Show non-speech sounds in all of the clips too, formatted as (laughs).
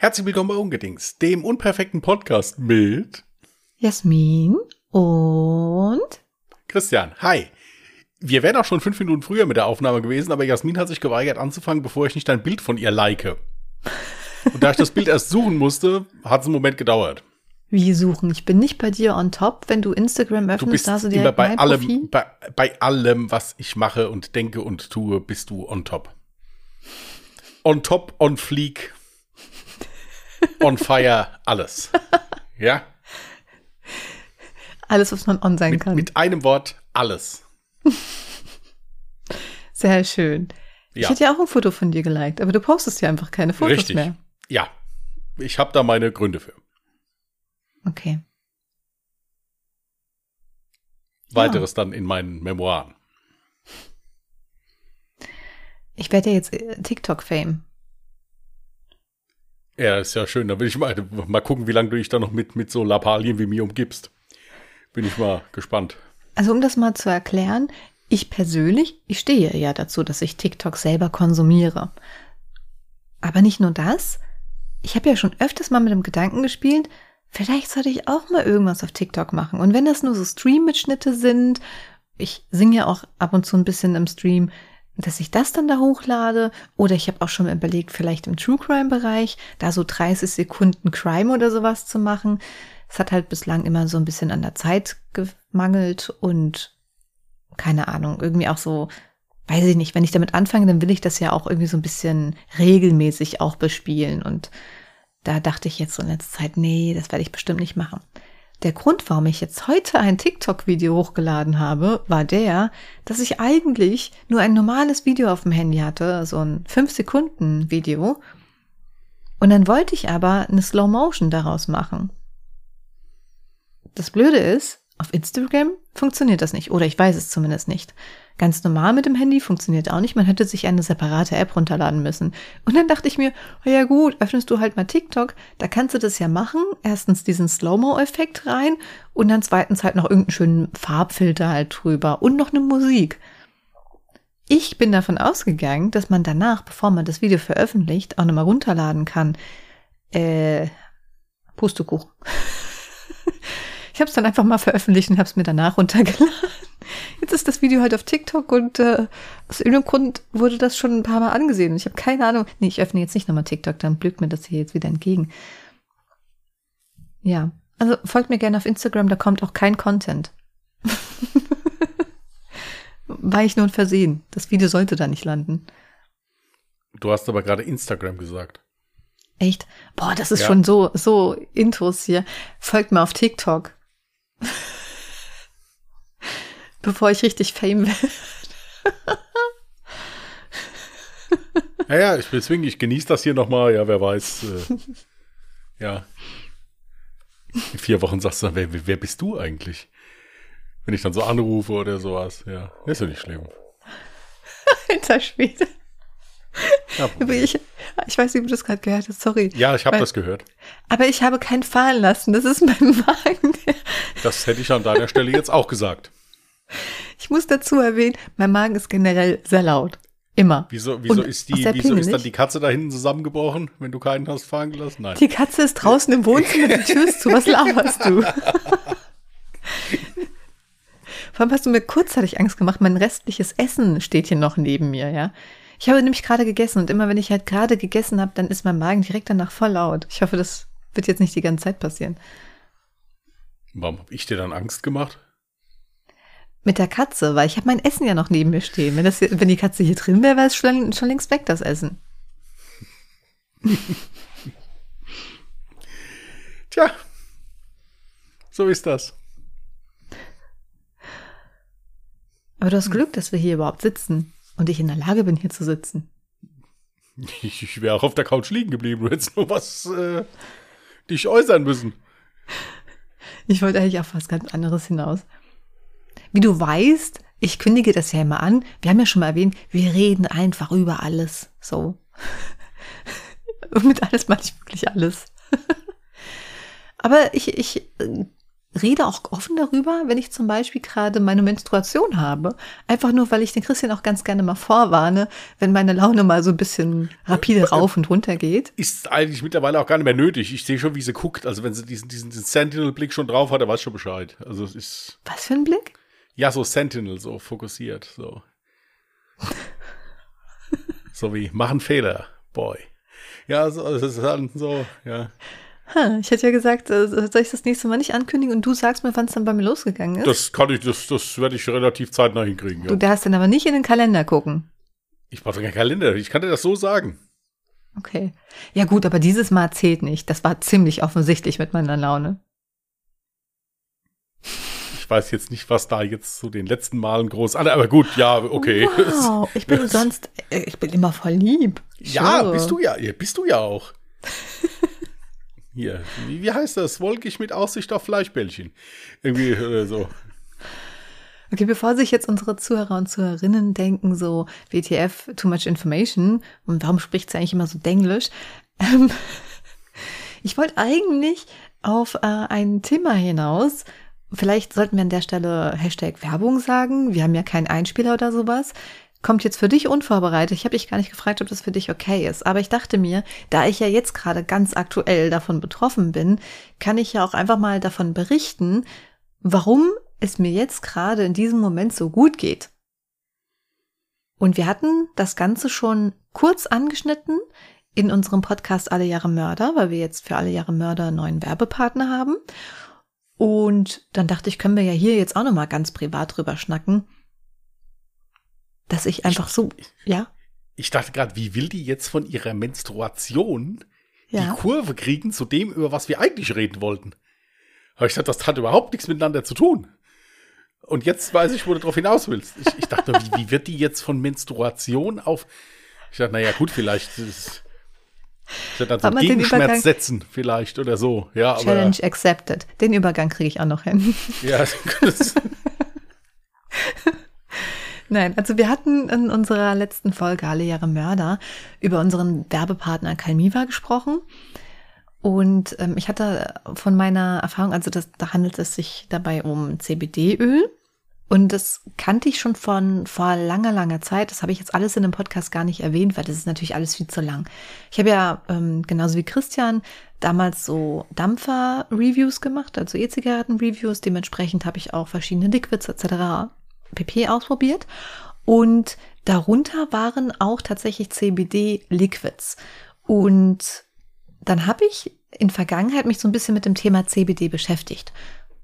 Herzlich willkommen bei Ungedings, dem unperfekten Podcast mit Jasmin und Christian. Hi. Wir wären auch schon fünf Minuten früher mit der Aufnahme gewesen, aber Jasmin hat sich geweigert anzufangen, bevor ich nicht ein Bild von ihr like. Und da ich das Bild erst suchen musste, hat es einen Moment gedauert. Wie suchen? Ich bin nicht bei dir on top, wenn du Instagram öffnest, Du bist da hast du immer direkt bei allem, bei, bei allem, was ich mache und denke und tue, bist du on top. On top, on fleek, on fire, alles. (laughs) Ja? Alles, was man on sein Mit, kann. mit einem Wort, alles. (laughs) Sehr schön. Ich Ja. hätte ja auch ein Foto von dir geliked, aber du postest ja einfach keine Fotos Richtig. mehr. Ja. Ich habe da meine Gründe für. Okay. Weiteres dann in meinen Memoiren. Ich werde ja jetzt äh, TikTok-Fame. Ja, ist ja schön. Da will ich mal, mal gucken, wie lange du dich da noch mit, mit so Lappalien wie mir umgibst. Bin ich mal gespannt. Also um das mal zu erklären, ich persönlich, ich stehe ja dazu, dass ich TikTok selber konsumiere. Aber nicht nur das. Ich habe ja schon öfters mal mit dem Gedanken gespielt, vielleicht sollte ich auch mal irgendwas auf TikTok machen. Und wenn das nur so Stream-Mitschnitte sind, ich singe ja auch ab und zu ein bisschen im Stream, dass ich das dann da hochlade. Oder ich habe auch schon mal überlegt, vielleicht im True Crime-Bereich, da so 30 Sekunden Crime oder sowas zu machen. Es hat halt bislang immer so ein bisschen an der Zeit gemangelt und keine Ahnung, irgendwie auch so, weiß ich nicht, wenn ich damit anfange, dann will ich das ja auch irgendwie so ein bisschen regelmäßig auch bespielen. Und da dachte ich jetzt so in letzter Zeit, nee, das werde ich bestimmt nicht machen. Der Grund, warum ich jetzt heute ein TikTok-Video hochgeladen habe, war der, dass ich eigentlich nur ein normales Video auf dem Handy hatte, so ein 5-Sekunden-Video. Und dann wollte ich aber eine Slow Motion daraus machen. Das Blöde ist, auf Instagram funktioniert das nicht. Oder ich weiß es zumindest nicht. Ganz normal mit dem Handy funktioniert auch nicht. Man hätte sich eine separate App runterladen müssen. Und dann dachte ich mir, oh ja gut, öffnest du halt mal TikTok, da kannst du das ja machen. Erstens diesen Slow-Mo-Effekt rein und dann zweitens halt noch irgendeinen schönen Farbfilter halt drüber und noch eine Musik. Ich bin davon ausgegangen, dass man danach, bevor man das Video veröffentlicht, auch nochmal runterladen kann. Äh, Pustekuchen. (laughs) Ich habe es dann einfach mal veröffentlicht und habe es mir danach runtergeladen. Jetzt ist das Video halt auf TikTok und äh, aus irgendeinem Grund wurde das schon ein paar Mal angesehen. Ich habe keine Ahnung. Nee, ich öffne jetzt nicht nochmal TikTok, dann blüht mir das hier jetzt wieder entgegen. Ja, also folgt mir gerne auf Instagram, da kommt auch kein Content. (laughs) War ich nur ein Versehen. Das Video sollte da nicht landen. Du hast aber gerade Instagram gesagt. Echt? Boah, das ist Ja. schon so, so Intros hier. Folgt mir auf TikTok. (laughs) Bevor ich richtig Fame werde. Ja, ja, ich deswegen, ich genieße das hier nochmal. Ja, wer weiß. Äh, (laughs) ja. In vier Wochen sagst du dann, wer, wer bist du eigentlich? Wenn ich dann so anrufe oder sowas. Ja, ist ja nicht schlimm. (laughs) Alter Schwede. (laughs) Ich, ich weiß nicht, ob du das gerade gehört hast, sorry. ja ich habe das gehört. Aber ich habe keinen fallen lassen. Das ist mein Magen. (laughs) Das hätte ich an deiner Stelle jetzt auch gesagt. Ich muss dazu erwähnen, mein Magen ist generell sehr laut. Immer. Wieso, wieso, ist, die, wieso ist dann die Katze da hinten zusammengebrochen, wenn du keinen hast fahren gelassen? Nein. Die Katze ist draußen im Wohnzimmer, die Tür ist zu. Was (laughs) laberst du? Vor allem hast du mir kurzzeitig Angst gemacht. Mein restliches Essen steht hier noch neben mir, ja. Ich habe nämlich gerade gegessen und immer wenn ich halt gerade gegessen habe, dann ist mein Magen direkt danach voll laut. Ich hoffe, das wird jetzt nicht die ganze Zeit passieren. Warum habe ich dir dann Angst gemacht? Mit der Katze, weil ich habe mein Essen ja noch neben mir stehen. Wenn, das, wenn die Katze hier drin wäre, wäre es schon, schon längst weg, das Essen. (laughs) Tja, so ist das. Aber du hast Glück, dass wir hier überhaupt sitzen und ich in der Lage bin, hier zu sitzen. Ich, ich wäre auch auf der Couch liegen geblieben. Du hättest nur was äh, dich äußern müssen. Ich wollte eigentlich auf was ganz anderes hinaus. Wie du weißt, ich kündige das ja immer an. Wir haben ja schon mal erwähnt, wir reden einfach über alles. So. Und (laughs) mit alles meine ich wirklich alles. (laughs) Aber ich, ich äh, rede auch offen darüber, wenn ich zum Beispiel gerade meine Menstruation habe. Einfach nur, weil ich den Christian auch ganz gerne mal vorwarne, wenn meine Laune mal so ein bisschen rapide rauf und runter geht. Ist eigentlich mittlerweile auch gar nicht mehr nötig. Ich sehe schon, wie sie guckt. Also wenn sie diesen, diesen, diesen Sentinel-Blick schon drauf hat, dann weiß schon Bescheid. Also es ist. Was für ein Blick? Ja, so Sentinel, so fokussiert, so. (laughs) so wie, machen Fehler, Boy. Ja, so, das ist dann so, ja. Ha, ich hätte ja gesagt, äh, soll ich das nächste Mal nicht ankündigen und du sagst mir, wann es dann bei mir losgegangen ist? Das kann ich, das, das werde ich relativ zeitnah hinkriegen. Ja. Du darfst dann aber nicht in den Kalender gucken. Ich brauche keinen Kalender, ich kann dir das so sagen. Okay. Ja gut, aber dieses Mal zählt nicht. Das war ziemlich offensichtlich mit meiner Laune. Ich weiß jetzt nicht, was da jetzt zu den letzten Malen groß. Aber gut, ja, okay. Wow, ich bin (laughs) sonst, äh, ich bin immer voll lieb. Ja, Sure. bist du ja, bist du ja auch. Hier, wie, wie heißt das? Wolkig mit Aussicht auf Fleischbällchen. Irgendwie äh, so. Okay, bevor sich jetzt unsere Zuhörer und Zuhörerinnen denken, so WTF, too much information, und warum spricht sie eigentlich immer so Denglisch? Ähm, (laughs) ich wollte eigentlich auf äh, ein Thema hinaus. Vielleicht sollten wir an der Stelle Hashtag Werbung sagen. Wir haben ja keinen Einspieler oder sowas. Kommt jetzt für dich unvorbereitet. Ich habe dich gar nicht gefragt, ob das für dich okay ist. Aber ich dachte mir, da ich ja jetzt gerade ganz aktuell davon betroffen bin, kann ich ja auch einfach mal davon berichten, warum es mir jetzt gerade in diesem Moment so gut geht. Und wir hatten das Ganze schon kurz angeschnitten in unserem Podcast Alle Jahre Mörder, weil wir jetzt für Alle Jahre Mörder einen neuen Werbepartner haben. Und dann dachte ich, können wir ja hier jetzt auch nochmal ganz privat drüber schnacken, dass ich einfach so, ja, Ich dachte gerade, wie will die jetzt von ihrer Menstruation ja. die Kurve kriegen zu dem, über was wir eigentlich reden wollten? Aber ich dachte, das hat überhaupt nichts miteinander zu tun. Und jetzt weiß ich, wo du drauf hinaus willst. Ich, ich dachte, wie, wie wird die jetzt von Menstruation auf. Ich dachte, naja, gut, vielleicht ist. Ich dann so Aber den Gegenschmerz setzen, vielleicht oder so. Ja, aber. Challenge accepted. Den Übergang kriege ich auch noch hin. Ja, das, (laughs) Nein, also wir hatten in unserer letzten Folge Alle Jahre Mörder über unseren Werbepartner Calmiva gesprochen. Und ähm, ich hatte von meiner Erfahrung, also das, da handelt es sich dabei um CBD-Öl. Und das kannte ich schon von vor langer, langer Zeit. Das habe ich jetzt alles in dem Podcast gar nicht erwähnt, weil das ist natürlich alles viel zu lang. Ich habe ja ähm, genauso wie Christian damals so Dampfer-Reviews gemacht, also E-Zigaretten-Reviews. Dementsprechend habe ich auch verschiedene Liquids etc. pp ausprobiert. Und darunter waren auch tatsächlich CBD-Liquids. Und dann habe ich in Vergangenheit mich so ein bisschen mit dem Thema CBD beschäftigt.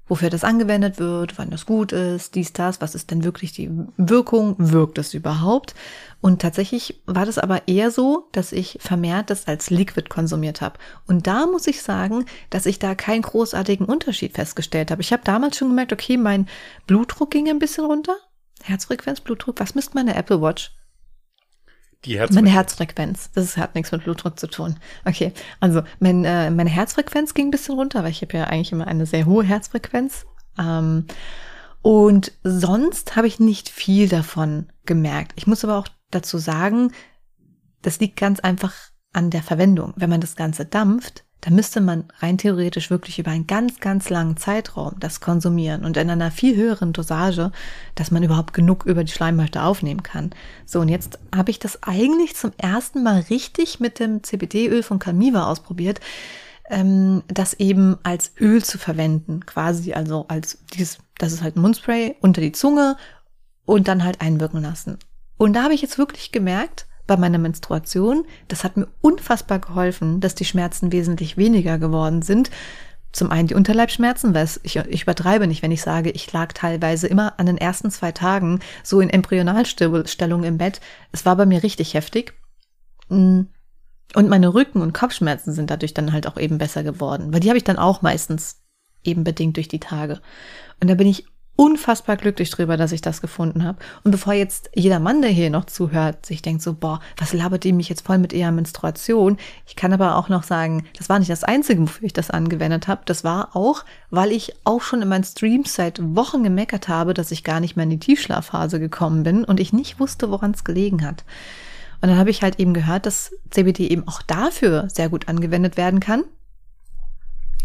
Wofür das angewendet wird, wann das gut ist, dies, das, was ist denn wirklich die Wirkung, wirkt es überhaupt? Und tatsächlich war das aber eher so, dass ich vermehrt das als Liquid konsumiert habe. Und da muss ich sagen, dass ich da keinen großartigen Unterschied festgestellt habe. Ich habe damals schon gemerkt, okay, mein Blutdruck ging ein bisschen runter. Herzfrequenz, Blutdruck, was misst meine Apple Watch? Die Meine Herzfrequenz. Herzfrequenz. Das hat nichts mit Blutdruck zu tun. Okay, also mein, äh, meine Herzfrequenz ging ein bisschen runter, weil ich habe ja eigentlich immer eine sehr hohe Herzfrequenz. Ähm, und sonst habe ich nicht viel davon gemerkt. Ich muss aber auch dazu sagen, das liegt ganz einfach an der Verwendung. Wenn man das Ganze dampft, dann müsste man rein theoretisch wirklich über einen ganz, ganz langen Zeitraum das konsumieren und in einer viel höheren Dosage, dass man überhaupt genug über die Schleimhäute aufnehmen kann. So, und jetzt habe ich das eigentlich zum ersten Mal richtig mit dem CBD-Öl von Calmiva ausprobiert, ähm, das eben als Öl zu verwenden, quasi also als dieses, das ist halt ein Mundspray unter die Zunge und dann halt einwirken lassen. Und da habe ich jetzt wirklich gemerkt, bei meiner Menstruation, das hat mir unfassbar geholfen, dass die Schmerzen wesentlich weniger geworden sind. Zum einen die Unterleibsschmerzen, weil ich, ich übertreibe nicht, wenn ich sage, ich lag teilweise immer an den ersten zwei Tagen so in Embryonalstellung im Bett. Es war bei mir richtig heftig. Mm. Und meine Rücken- und Kopfschmerzen sind dadurch dann halt auch eben besser geworden, weil die habe ich dann auch meistens eben bedingt durch die Tage. Und da bin ich unfassbar glücklich drüber, dass ich das gefunden habe. Und bevor jetzt jeder Mann, der hier noch zuhört, sich denkt so, boah, was labert die mich jetzt voll mit ihrer Menstruation? Ich kann aber auch noch sagen, das war nicht das Einzige, wofür ich das angewendet habe. Das war auch, weil ich auch schon in meinen Streams seit Wochen gemeckert habe, dass ich gar nicht mehr in die Tiefschlafphase gekommen bin und ich nicht wusste, woran es gelegen hat. Und dann habe ich halt eben gehört, dass CBD eben auch dafür sehr gut angewendet werden kann.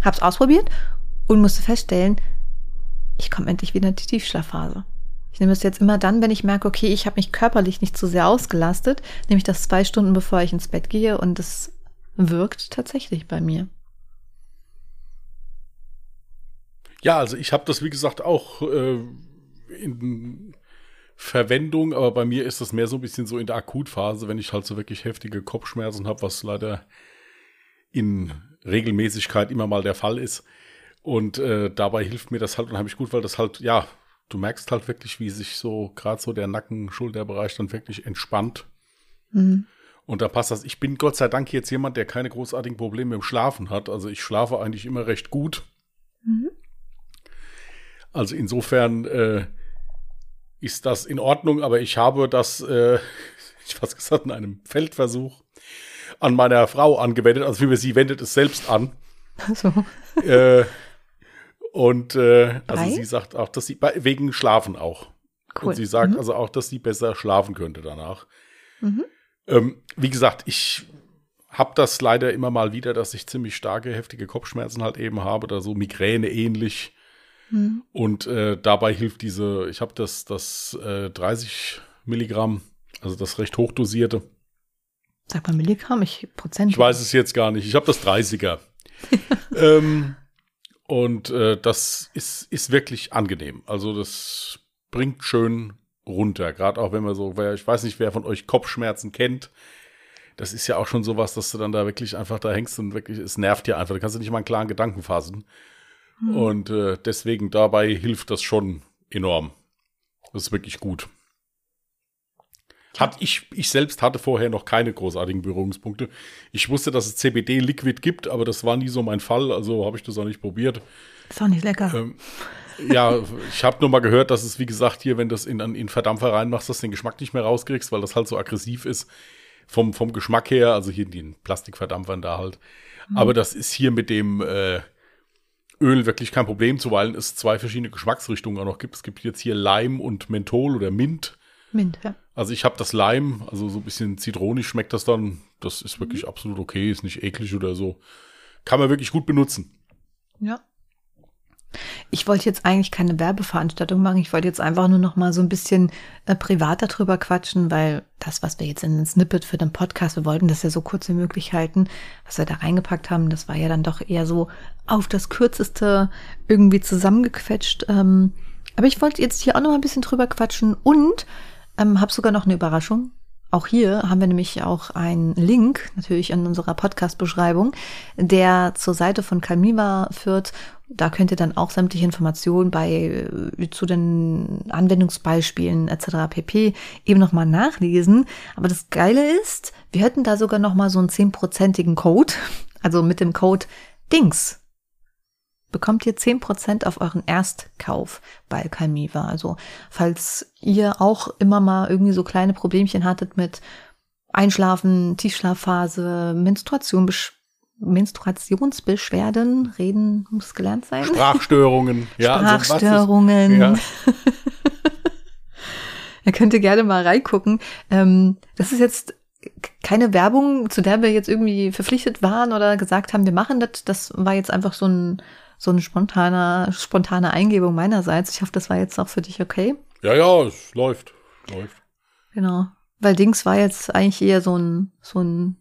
Hab's ausprobiert und musste feststellen, ich komme endlich wieder in die Tiefschlafphase. Ich nehme es jetzt immer dann, wenn ich merke, okay, ich habe mich körperlich nicht zu sehr ausgelastet, nehme ich das zwei Stunden, bevor ich ins Bett gehe und es wirkt tatsächlich bei mir. Ja, also ich habe das, wie gesagt, auch äh, in Verwendung, aber bei mir ist das mehr so ein bisschen so in der Akutphase, wenn ich halt so wirklich heftige Kopfschmerzen habe, was leider in Regelmäßigkeit immer mal der Fall ist. Und äh, dabei hilft mir das halt unheimlich gut, weil das halt, ja, du merkst halt wirklich, wie sich so gerade so der Nacken-Schulterbereich dann wirklich entspannt. Mhm. Und da passt das. Ich bin Gott sei Dank jetzt jemand, der keine großartigen Probleme im Schlafen hat. Also ich schlafe eigentlich immer recht gut. Mhm. Also insofern äh, ist das in Ordnung, aber ich habe das, äh, (laughs) ich fast gesagt, in einem Feldversuch an meiner Frau angewendet. Also wie sie wendet es selbst an. So. Äh, und äh, also sie sagt auch, dass sie wegen Schlafen auch. Cool. Und sie sagt mhm. also auch, dass sie besser schlafen könnte danach. Mhm. Ähm, wie gesagt, ich habe das leider immer mal wieder, dass ich ziemlich starke, heftige Kopfschmerzen halt eben habe, da so Migräne ähnlich. Mhm. Und äh, dabei hilft diese, ich habe das, das äh, 30 Milligramm, also das recht hochdosierte. Sag mal Milligramm, ich Prozent. Ich weiß es jetzt gar nicht. Ich habe das 30er. (laughs) ähm, und äh, das ist, ist wirklich angenehm. Also das bringt schön runter. Gerade auch wenn man so, ich weiß nicht, wer von euch Kopfschmerzen kennt. Das ist ja auch schon sowas, dass du dann da wirklich einfach da hängst und wirklich, es nervt dir einfach. Da kannst du nicht mal einen klaren Gedanken fassen. Mhm. Und äh, deswegen dabei hilft das schon enorm. Das ist wirklich gut. Hat ich, ich selbst hatte vorher noch keine großartigen Berührungspunkte. Ich wusste, dass es CBD-Liquid gibt, aber das war nie so mein Fall, also habe ich das auch nicht probiert. Ist auch nicht lecker. Ähm, ja, ich habe nur mal gehört, dass es, wie gesagt, hier, wenn du das in, in Verdampfer reinmachst, dass du den Geschmack nicht mehr rauskriegst, weil das halt so aggressiv ist vom, vom Geschmack her, also hier in den Plastikverdampfern da halt. Mhm. Aber das ist hier mit dem äh, Öl wirklich kein Problem, zuweilen es zwei verschiedene Geschmacksrichtungen auch noch gibt. Es gibt jetzt hier Leim und Menthol oder Mint. Mint, ja. Also ich habe das Leim, also so ein bisschen zitronisch schmeckt das dann. Das ist wirklich mhm. absolut okay, ist nicht eklig oder so. Kann man wirklich gut benutzen. Ja. Ich wollte jetzt eigentlich keine Werbeveranstaltung machen. Ich wollte jetzt einfach nur noch mal so ein bisschen äh, privat darüber quatschen, weil das, was wir jetzt in den Snippet für den Podcast, wir wollten das ja so kurz wie möglich halten, was wir da reingepackt haben, das war ja dann doch eher so auf das Kürzeste irgendwie zusammengequetscht. Ähm, aber ich wollte jetzt hier auch noch mal ein bisschen drüber quatschen und ähm, habe sogar noch eine Überraschung. Auch hier haben wir nämlich auch einen Link, natürlich in unserer Podcast-Beschreibung, der zur Seite von Calmiva führt. Da könnt ihr dann auch sämtliche Informationen bei äh, zu den Anwendungsbeispielen etc. pp. eben nochmal nachlesen. Aber das Geile ist, wir hätten da sogar nochmal so einen zehnprozentigen Code. (laughs) Also mit dem Code DINGS bekommt ihr zehn Prozent auf euren Erstkauf bei Calmiva. Also falls ihr auch immer mal irgendwie so kleine Problemchen hattet mit Einschlafen, Tiefschlafphase, Menstruation, Menstruationsbeschwerden, reden muss gelernt sein. Sprachstörungen, (laughs) ja. Sprachstörungen. Also ja. (laughs) da könnt ihr gerne mal reingucken. Ähm, das ist jetzt keine Werbung, zu der wir jetzt irgendwie verpflichtet waren oder gesagt haben, wir machen das. Das war jetzt einfach so ein so eine spontane, spontane Eingebung meinerseits. Ich hoffe, das war jetzt auch für dich okay. Ja, ja, es läuft. Läuft. Genau. Weil Dings war jetzt eigentlich eher so ein, so ein,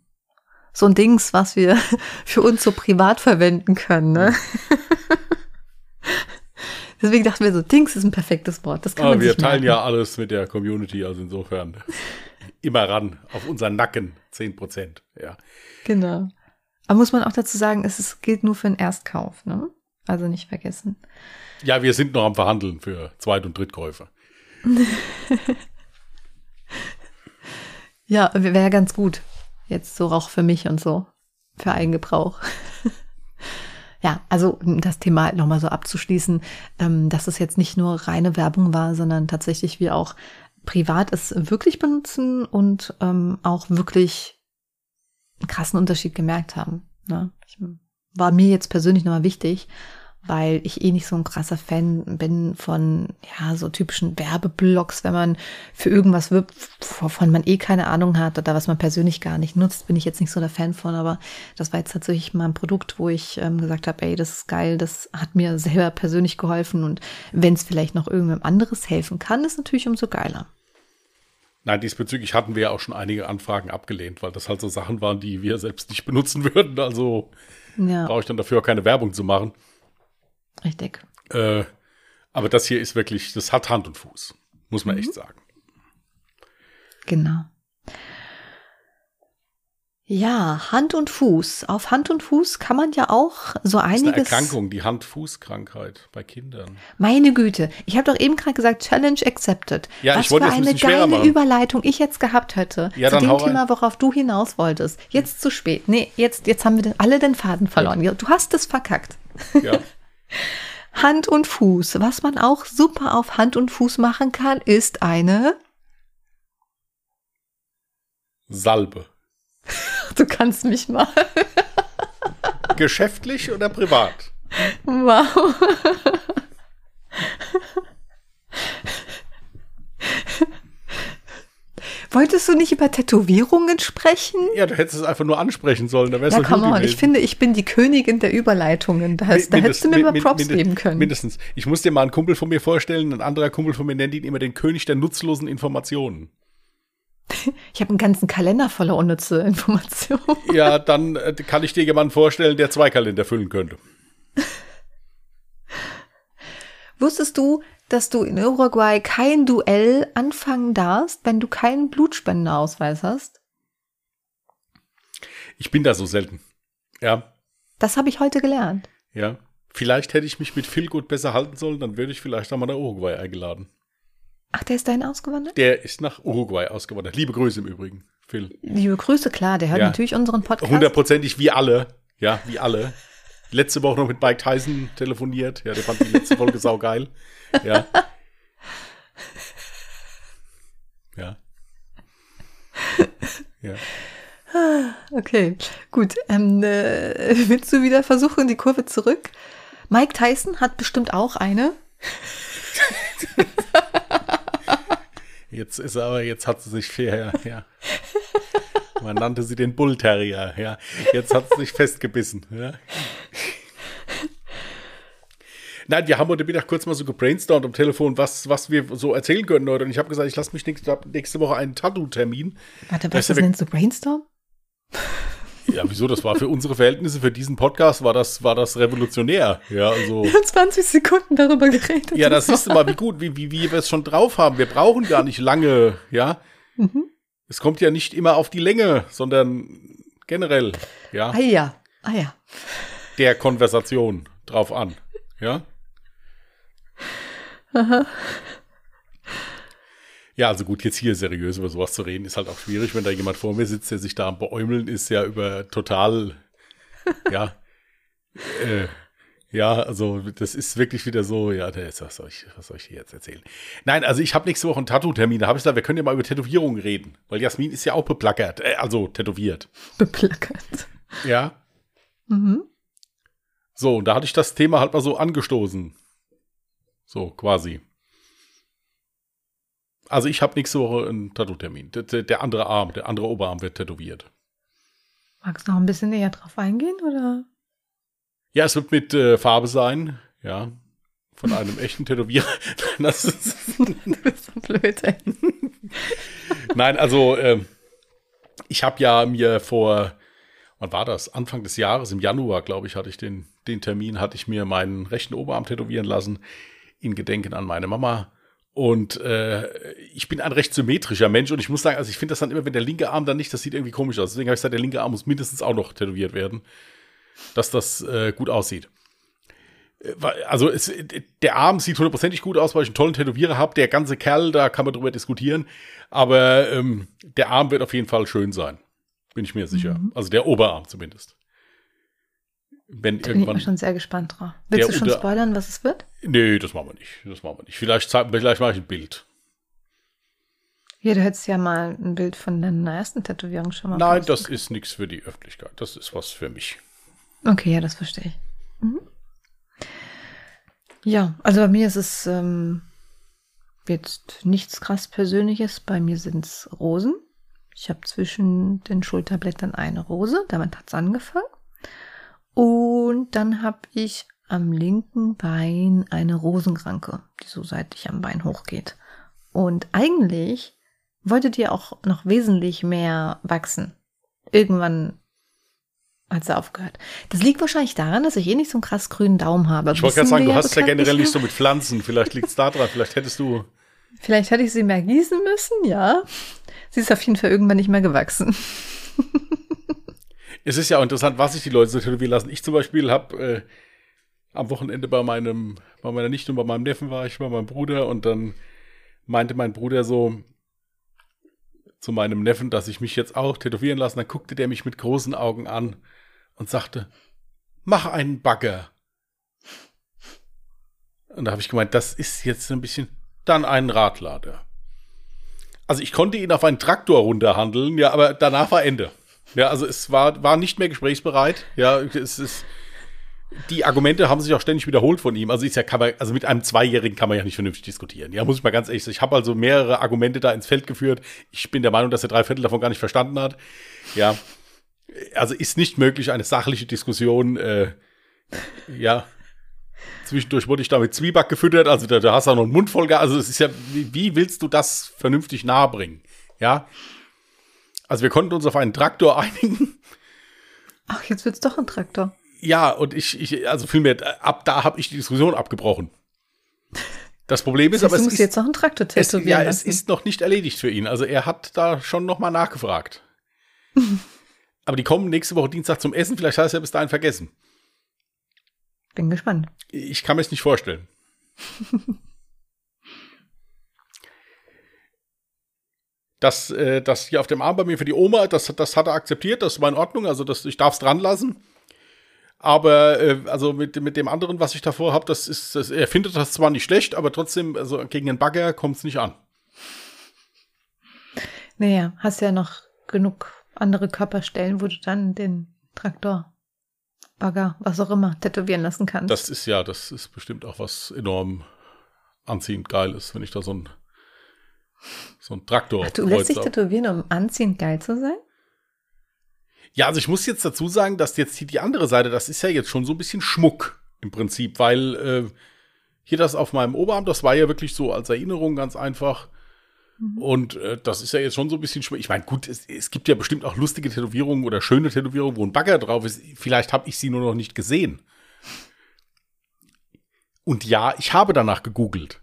so ein Dings, was wir (laughs) für uns so privat verwenden können, ne? (laughs) Deswegen dachten wir so, Dings ist ein perfektes Wort. Das kann Aber man wir teilen ja alles mit der Community, also insofern (laughs) immer ran, auf unseren Nacken, 10 Prozent, ja. Genau. Aber muss man auch dazu sagen, es ist, gilt nur für den Erstkauf, ne? Also nicht vergessen. Ja, wir sind noch am Verhandeln für Zweit- und Drittkäufe. (laughs) ja, wäre ganz gut. Jetzt so auch für mich und so. Für Eigengebrauch. (laughs) ja, also das Thema halt nochmal so abzuschließen, ähm, dass es jetzt nicht nur reine Werbung war, sondern tatsächlich wir auch privat es wirklich benutzen und ähm, auch wirklich einen krassen Unterschied gemerkt haben. Ne? Ich, war mir jetzt persönlich nochmal wichtig, weil ich eh nicht so ein krasser Fan bin von, ja, so typischen Werbeblocks, wenn man für irgendwas wirbt, wovon man eh keine Ahnung hat oder was man persönlich gar nicht nutzt, bin ich jetzt nicht so der Fan von, aber das war jetzt tatsächlich mal ein Produkt, wo ich ähm, gesagt habe, ey, das ist geil, das hat mir selber persönlich geholfen und wenn es vielleicht noch irgendwem anderes helfen kann, ist natürlich umso geiler. Nein, diesbezüglich hatten wir ja auch schon einige Anfragen abgelehnt, weil das halt so Sachen waren, die wir selbst nicht benutzen würden. Also ja. brauche ich dann dafür auch keine Werbung zu machen. Richtig. Äh, aber das hier ist wirklich, das hat Hand und Fuß, muss man mhm. echt sagen. Genau. Ja, Hand und Fuß. Auf Hand und Fuß kann man ja auch so einiges. Das ist eine Erkrankung, die Hand-Fuß-Krankheit bei Kindern. Meine Güte, ich habe doch eben gerade gesagt, Challenge accepted. Ja, Was ich wollte für eine geile Überleitung ich jetzt gehabt hätte ja, zu dem Thema, worauf du hinaus wolltest. Jetzt zu spät. Nee, jetzt, jetzt haben wir alle den Faden verloren. Du hast es verkackt. Ja. (laughs) Hand und Fuß. Was man auch super auf Hand und Fuß machen kann, ist eine Salbe. (laughs) Du kannst mich mal. Geschäftlich oder privat? Wow. Wolltest du nicht über Tätowierungen sprechen? Ja, du hättest es einfach nur ansprechen sollen. Da ja, come on, ich finde, ich bin die Königin der Überleitungen. Da, hast, da hättest du mir mal Props mind, geben können. Mindestens. Ich muss dir mal einen Kumpel von mir vorstellen. Ein anderer Kumpel von mir nennt ihn immer den König der nutzlosen Informationen. (laughs) Ich habe einen ganzen Kalender voller unnütze Informationen. (laughs) Ja, dann äh, kann ich dir jemanden vorstellen, der zwei Kalender füllen könnte. Wusstest du, dass du in Uruguay kein Duell anfangen darfst, wenn du keinen Blutspendenausweis hast? Ich bin da so selten. Ja. Das habe ich heute gelernt. Ja. Vielleicht hätte ich mich mit Phil gut besser halten sollen, dann würde ich vielleicht auch mal nach Uruguay eingeladen. Ach, der ist dahin ausgewandert? Der ist nach Uruguay ausgewandert. Liebe Grüße im Übrigen, Phil. Liebe Grüße, klar, der hört ja. natürlich unseren Podcast. Hundertprozentig wie alle. Ja, wie alle. Letzte Woche noch mit Mike Tyson telefoniert. Ja, der fand die letzte Folge (laughs) saugeil. Ja. Ja. Ja. Okay, gut. Ähm, äh, willst du wieder versuchen, die Kurve zurück? Mike Tyson hat bestimmt auch eine. (laughs) Jetzt ist er aber, jetzt hat sie sich fair, ja. Man nannte sie den Bull Terrier, ja. Jetzt hat sie sich festgebissen, ja. Nein, wir haben heute Mittag kurz mal so gebrainstormt am Telefon, was, was wir so erzählen können heute. Und ich habe gesagt, ich lasse mich nächste, nächste Woche einen Tattoo-Termin. Warte, was das nennst du Brainstorm? Ja, wieso? Das war für unsere Verhältnisse, für diesen Podcast war das, war das revolutionär. Ja, also. Wir haben 20 Sekunden darüber geredet. Ja, das siehst du mal, wie gut, wie, wie, wie wir es schon drauf haben. Wir brauchen gar nicht lange, ja. Mhm. Es kommt ja nicht immer auf die Länge, sondern generell, ja. Ah ja, ah ja. Der Konversation drauf an, ja. Aha. Ja, also gut, jetzt hier seriös über sowas zu reden, ist halt auch schwierig, wenn da jemand vor mir sitzt, der sich da am Beäumeln ist, ja über total, (laughs) ja, äh, ja, also das ist wirklich wieder so, ja, was soll ich, was soll ich hier jetzt erzählen? Nein, also ich habe nächste Woche einen Tattoo-Termin, da habe ich gesagt, wir können ja mal über Tätowierungen reden, weil Jasmin ist ja auch beplackert, äh, also tätowiert. Beplackert. Ja. Mhm. So, und da hatte ich das Thema halt mal so angestoßen. So, quasi. Also ich habe nächste Woche einen Tattoo-Termin. Der, der, andere Arm, der andere Oberarm wird tätowiert. Magst du noch ein bisschen näher drauf eingehen, oder? Ja, es wird mit äh, Farbe sein, ja. Von einem echten Tätowierer. (laughs) Das ist du bist so blöd, ey. Nein, also äh, ich habe ja mir vor, wann war das? Anfang des Jahres, im Januar, glaube ich, hatte ich den, den Termin, hatte ich mir meinen rechten Oberarm tätowieren lassen, in Gedenken an meine Mama. Und äh, ich bin ein recht symmetrischer Mensch und ich muss sagen, also ich finde das dann immer, wenn der linke Arm dann nicht, das sieht irgendwie komisch aus. Deswegen habe ich gesagt, der linke Arm muss mindestens auch noch tätowiert werden, dass das äh, gut aussieht. Äh, also es, der Arm sieht hundertprozentig gut aus, weil ich einen tollen Tätowierer habe. Der ganze Kerl, da kann man drüber diskutieren. Aber ähm, der Arm wird auf jeden Fall schön sein. Bin ich mir sicher. Mhm. Also der Oberarm zumindest. Wenn da irgendwann. Bin ich schon sehr gespannt drauf. Willst du schon spoilern, was es wird? Nee, das machen wir nicht. Das machen wir nicht. Vielleicht, vielleicht mache ich ein Bild. Ja, du hättest ja mal ein Bild von deiner ersten Tätowierung schon mal. Nein, das können. ist nichts für die Öffentlichkeit. Das ist was für mich. Okay, ja, das verstehe ich. Mhm. Ja, also bei mir ist es ähm, jetzt nichts krass Persönliches. Bei mir sind es Rosen. Ich habe zwischen den Schulterblättern eine Rose, damit hat's angefangen. Und dann habe ich am linken Bein eine Rosenkranke, die so seitlich am Bein hochgeht. Und eigentlich wollte die auch noch wesentlich mehr wachsen. Irgendwann hat sie aufgehört. Das liegt wahrscheinlich daran, dass ich eh nicht so einen krass grünen Daumen habe. Ich wollte gerade sagen, du hast ja generell nicht (laughs) so mit Pflanzen. Vielleicht liegt es da dran. Vielleicht hättest du. Vielleicht hätte ich sie mehr gießen müssen, ja. Sie ist auf jeden Fall irgendwann nicht mehr gewachsen. (laughs) es ist ja auch interessant, was sich die Leute so tätowieren lassen. Ich zum Beispiel habe äh, am Wochenende bei meinem, bei meiner Nichte und bei meinem Neffen war ich bei meinem Bruder und dann meinte mein Bruder so zu meinem Neffen, dass ich mich jetzt auch tätowieren lasse. Dann guckte der mich mit großen Augen an und sagte, mach einen Bagger. Und da habe ich gemeint, das ist jetzt ein bisschen dann einen Radlader. Also ich konnte ihn auf einen Traktor runterhandeln, ja, aber danach war Ende. Ja, also es war, war nicht mehr gesprächsbereit. Ja, es ist, die Argumente haben sich auch ständig wiederholt von ihm. Also ist ja, kann man, also mit einem Zweijährigen kann man ja nicht vernünftig diskutieren. Ja, muss ich mal ganz ehrlich sagen. Ich habe also mehrere Argumente da ins Feld geführt. Ich bin der Meinung, dass er drei Viertel davon gar nicht verstanden hat. Ja, also ist nicht möglich eine sachliche Diskussion. Äh, ja, zwischendurch wurde ich da mit Zwieback gefüttert. Also da, da hast du auch noch einen Mund voll. Also es ist ja, wie, wie willst du das vernünftig nahebringen? Ja, also wir konnten uns auf einen Traktor (laughs) einigen. Ach, jetzt wird's doch ein Traktor. Ja, und ich, ich also vielmehr, ab da habe ich die Diskussion abgebrochen. Das Problem ist, das heißt, aber es ist jetzt noch ein Traktor es, Ja, lassen. es ist noch nicht erledigt für ihn. Also er hat da schon noch mal nachgefragt. (laughs) aber die kommen nächste Woche Dienstag zum Essen. Vielleicht hat er es ja bis dahin vergessen. Bin gespannt. Ich kann mir es nicht vorstellen. (laughs) das, äh, das hier auf dem Arm bei mir für die Oma, das, das hat er akzeptiert, das war in Ordnung, also das, ich darf es dran lassen. Aber äh, also mit, mit dem anderen, was ich davor habe, das ist, das, er findet das zwar nicht schlecht, aber trotzdem, also gegen den Bagger kommt es nicht an. Naja, hast ja noch genug andere Körperstellen, wo du dann den Traktor, Bagger, was auch immer, tätowieren lassen kannst. Das ist ja, das ist bestimmt auch was enorm anziehend Geiles, wenn ich da so ein so ein Traktor. Ach, du lässt dich tätowieren, um anziehend geil zu sein? Ja, also ich muss jetzt dazu sagen, dass jetzt hier die andere Seite, das ist ja jetzt schon so ein bisschen Schmuck im Prinzip, weil äh, hier das auf meinem Oberarm, das war ja wirklich so als Erinnerung ganz einfach. Mhm. Und äh, das ist ja jetzt schon so ein bisschen schmuck. Ich meine, gut, es, es, gibt ja bestimmt auch lustige Tätowierungen oder schöne Tätowierungen, wo ein Bagger drauf ist. Vielleicht habe ich sie nur noch nicht gesehen. Und ja, ich habe danach gegoogelt.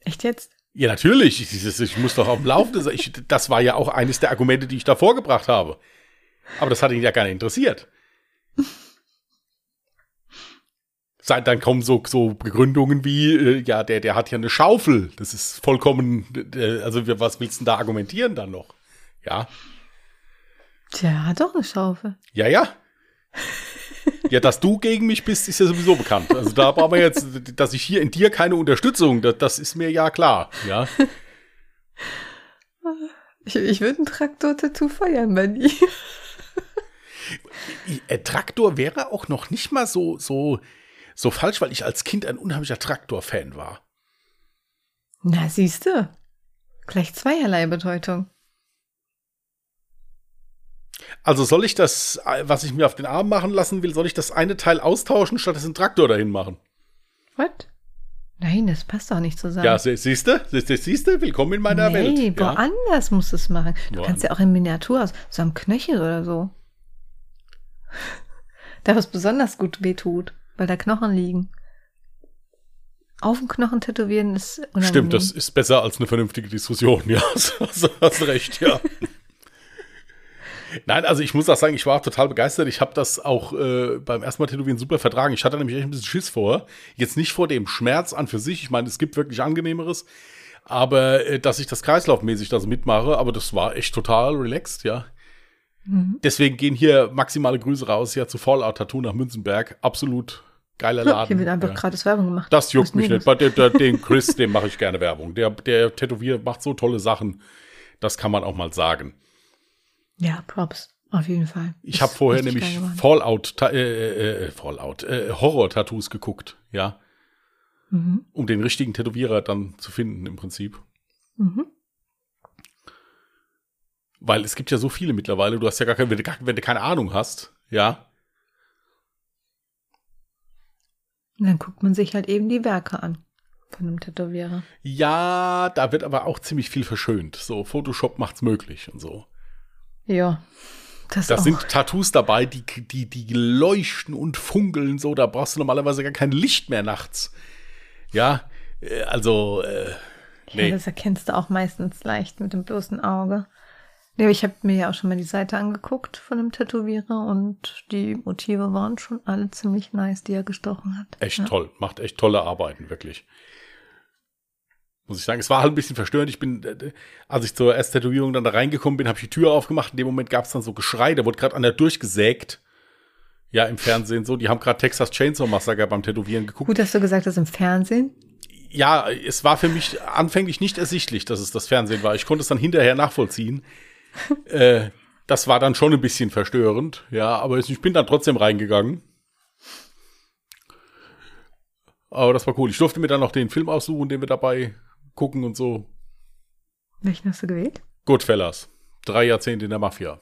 Echt jetzt? Ja, natürlich. Ich, ich muss doch auf dem Laufenden sein. Das war ja auch eines der Argumente, die ich da vorgebracht habe. Aber das hat ihn ja gar nicht interessiert. Dann kommen so, so Begründungen wie, äh, ja, der, der hat ja eine Schaufel. Das ist vollkommen, äh, also was willst du denn da argumentieren dann noch? Ja. Der hat doch eine Schaufel. Ja, ja. Ja, dass du gegen mich bist, ist ja sowieso bekannt. Also da brauchen wir jetzt, dass ich hier in dir keine Unterstützung, das, das ist mir ja klar, ja. Ich, ich würde einen Traktor-Tattoo feiern, Manny. Äh, Traktor wäre auch noch nicht mal so, so, so falsch, weil ich als Kind ein unheimlicher Traktor-Fan war. Na, siehst du. Gleich zweierlei Bedeutung. Also soll ich das, was ich mir auf den Arm machen lassen will, soll ich das eine Teil austauschen, statt es einen Traktor dahin machen? Was? Nein, das passt doch nicht zusammen. Ja, siehst du? Siehst du? Willkommen in meiner nee, Welt. Nee, woanders ja. musst du es machen. Du woanders. kannst ja auch in Miniatur aus, so am Knöchel oder so. (laughs) Da was besonders gut wehtut, weil da Knochen liegen. Auf dem Knochen tätowieren ist unangenehm. Stimmt, das ist besser als eine vernünftige Diskussion, (laughs) ja. hast, hast recht, ja. (laughs) Nein, also ich muss auch sagen, ich war auch total begeistert. Ich habe das auch äh, beim ersten Mal Tätowieren super vertragen. Ich hatte nämlich echt ein bisschen Schiss vor. Jetzt nicht vor dem Schmerz an für sich. Ich meine, es gibt wirklich angenehmeres. Aber äh, dass ich das kreislaufmäßig das mitmache, aber das war echt total relaxed, ja. Mhm. Deswegen gehen hier maximale Grüße raus ja zu Fallout Tattoo nach Münzenberg. Absolut geiler Laden. Hier wird einfach ja. gratis Werbung gemacht. Das juckt mich nicht. Bei der, den Chris, dem mache ich gerne Werbung. Der, der Tätowier macht so tolle Sachen. Das kann man auch mal sagen. Ja, Props. Auf jeden Fall. Ich habe vorher nämlich Fallout, äh, äh, äh, Fallout, äh, Horror-Tattoos geguckt, ja. Mhm. um den richtigen Tätowierer dann zu finden im Prinzip. Mhm. Weil es gibt ja so viele mittlerweile, du hast ja gar keine, wenn wenn du keine Ahnung hast, ja, Und dann guckt man sich halt eben die Werke an von einem Tätowierer. Ja, da wird aber auch ziemlich viel verschönt. So, Photoshop macht's möglich und so. Ja. Das Da auch. sind Tattoos dabei, die, die, die leuchten und funkeln so, da brauchst du normalerweise gar kein Licht mehr nachts. Ja, äh, also, äh, Ja, nee. das erkennst du auch meistens leicht mit dem bloßen Auge. Ja, ich habe mir ja auch schon mal die Seite angeguckt von dem Tätowierer und die Motive waren schon alle ziemlich nice, die er gestochen hat. Echt ja. toll, macht echt tolle Arbeiten, wirklich. Muss ich sagen, es war halt ein bisschen verstörend. Ich bin, äh, als ich zur ersten Tätowierung dann da reingekommen bin, habe ich die Tür aufgemacht. In dem Moment gab es dann so Geschrei, da wurde gerade einer durchgesägt. Ja, im Fernsehen so. Die haben gerade Texas Chainsaw Massacre beim Tätowieren geguckt. Gut, dass du gesagt hast, im Fernsehen. ja, es war für mich anfänglich nicht ersichtlich, dass es das Fernsehen war. Ich konnte es dann hinterher nachvollziehen. (laughs) äh, das war dann schon ein bisschen verstörend, ja, aber ich bin dann trotzdem reingegangen. Aber das war cool. Ich durfte mir dann noch den Film aussuchen, den wir dabei gucken und so. Welchen hast du gewählt? Goodfellas. Drei Jahrzehnte in der Mafia.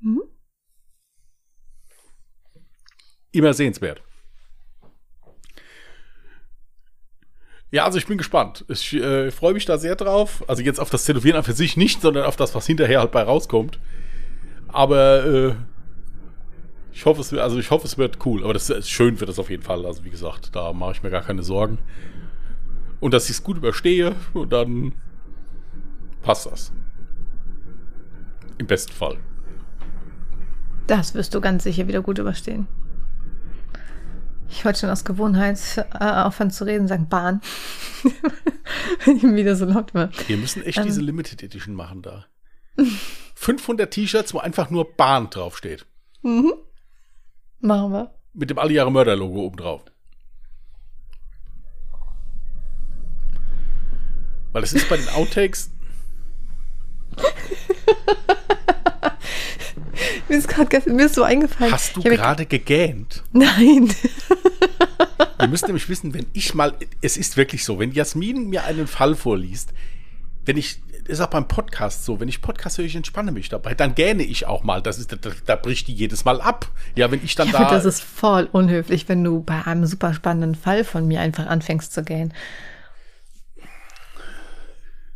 Mhm. Immer sehenswert. Ja, also ich bin gespannt. Ich äh, freue mich da sehr drauf. Also jetzt auf das Tätowieren an für sich nicht, sondern auf das, was hinterher halt bei rauskommt. Aber äh, ich hoffe, es wird, also ich hoffe, es wird cool. Aber das ist schön wird das auf jeden Fall. Also wie gesagt, da mache ich mir gar keine Sorgen. Und dass ich es gut überstehe und dann passt das. Im besten Fall. Das wirst du ganz sicher wieder gut überstehen. Ich wollte schon aus Gewohnheit äh, aufhören zu reden, sagen Bahn. (laughs) Wenn ich wieder so laut war. Wir müssen echt Ähm. diese Limited Edition machen da. (laughs) 500 T-Shirts, wo einfach nur Bahn draufsteht. Machen wir. Mit dem Alle Jahre Mörder Logo oben drauf. Weil das ist bei den Outtakes, (laughs) Mir ist gerade mir ist so eingefallen. hast du gerade gegähnt. Nein. (laughs) Wir müssen nämlich wissen, wenn ich mal, es ist wirklich so, wenn Jasmin mir einen Fall vorliest, wenn ich, ist auch beim Podcast so, wenn ich Podcast höre, ich entspanne mich dabei, dann gähne ich auch mal. Das ist, da, da bricht die jedes Mal ab. Ja, wenn ich dann Ich da. finde, das ist voll unhöflich, wenn du bei einem super spannenden Fall von mir einfach anfängst zu gehen.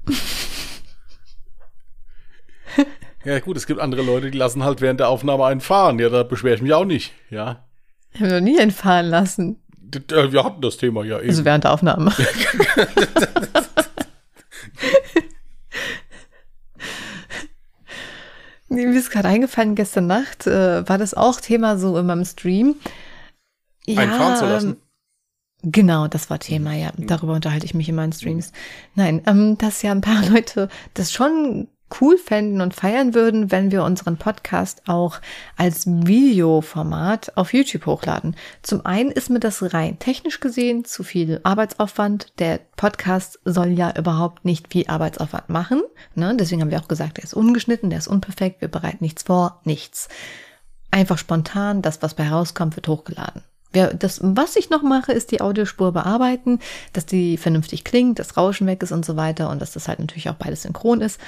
(laughs) ja, gut, es gibt andere Leute, die lassen halt während der Aufnahme einen fahren. Ja, da beschwere ich mich auch nicht. Ja. Ich habe noch nie entfahren lassen. D- d- Wir hatten das Thema ja eben. Also während der Aufnahme. (laughs) Nee, Mir ist gerade eingefallen, gestern Nacht äh, war das auch Thema so in meinem Stream. einen fahren zu lassen. Genau, das war Thema, ja. Darüber unterhalte ich mich in meinen Streams. Nein, ähm, dass ja ein paar (laughs) Leute das schon cool fänden und feiern würden, wenn wir unseren Podcast auch als Videoformat auf YouTube hochladen. Zum einen ist mir das rein technisch gesehen zu viel Arbeitsaufwand. Der Podcast soll ja überhaupt nicht viel Arbeitsaufwand machen. Ne? Deswegen haben wir auch gesagt, der ist ungeschnitten, der ist unperfekt, wir bereiten nichts vor, nichts. Einfach spontan, das, was bei rauskommt, wird hochgeladen. Das, was ich noch mache, ist die Audiospur bearbeiten, dass die vernünftig klingt, das Rauschen weg ist und so weiter und dass das halt natürlich auch beides synchron ist.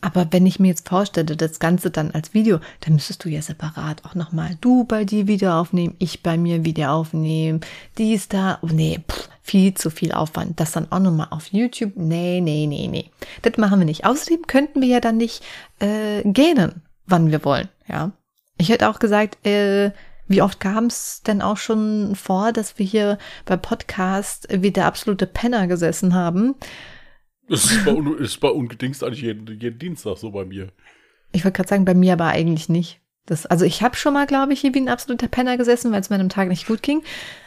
Aber wenn ich mir jetzt vorstelle, das Ganze dann als Video, dann müsstest du ja separat auch nochmal du bei dir Video aufnehmen, ich bei mir Video aufnehmen, dies da, oh nee, pff, viel zu viel Aufwand. Das dann auch nochmal auf YouTube, nee, nee, nee, nee. Das machen wir nicht. Außerdem könnten wir ja dann nicht äh, gähnen, wann wir wollen, ja. Ich hätte auch gesagt, äh, wie oft kam es denn auch schon vor, dass wir hier bei Podcast wie der absolute Penner gesessen haben? Das ist bei, un ist bei ungedingst eigentlich jeden, jeden Dienstag so bei mir. Ich wollte gerade sagen, bei mir aber eigentlich nicht. Das, also ich habe schon mal, glaube ich, hier wie ein absoluter Penner gesessen, weil es mir an einem Tag nicht gut ging.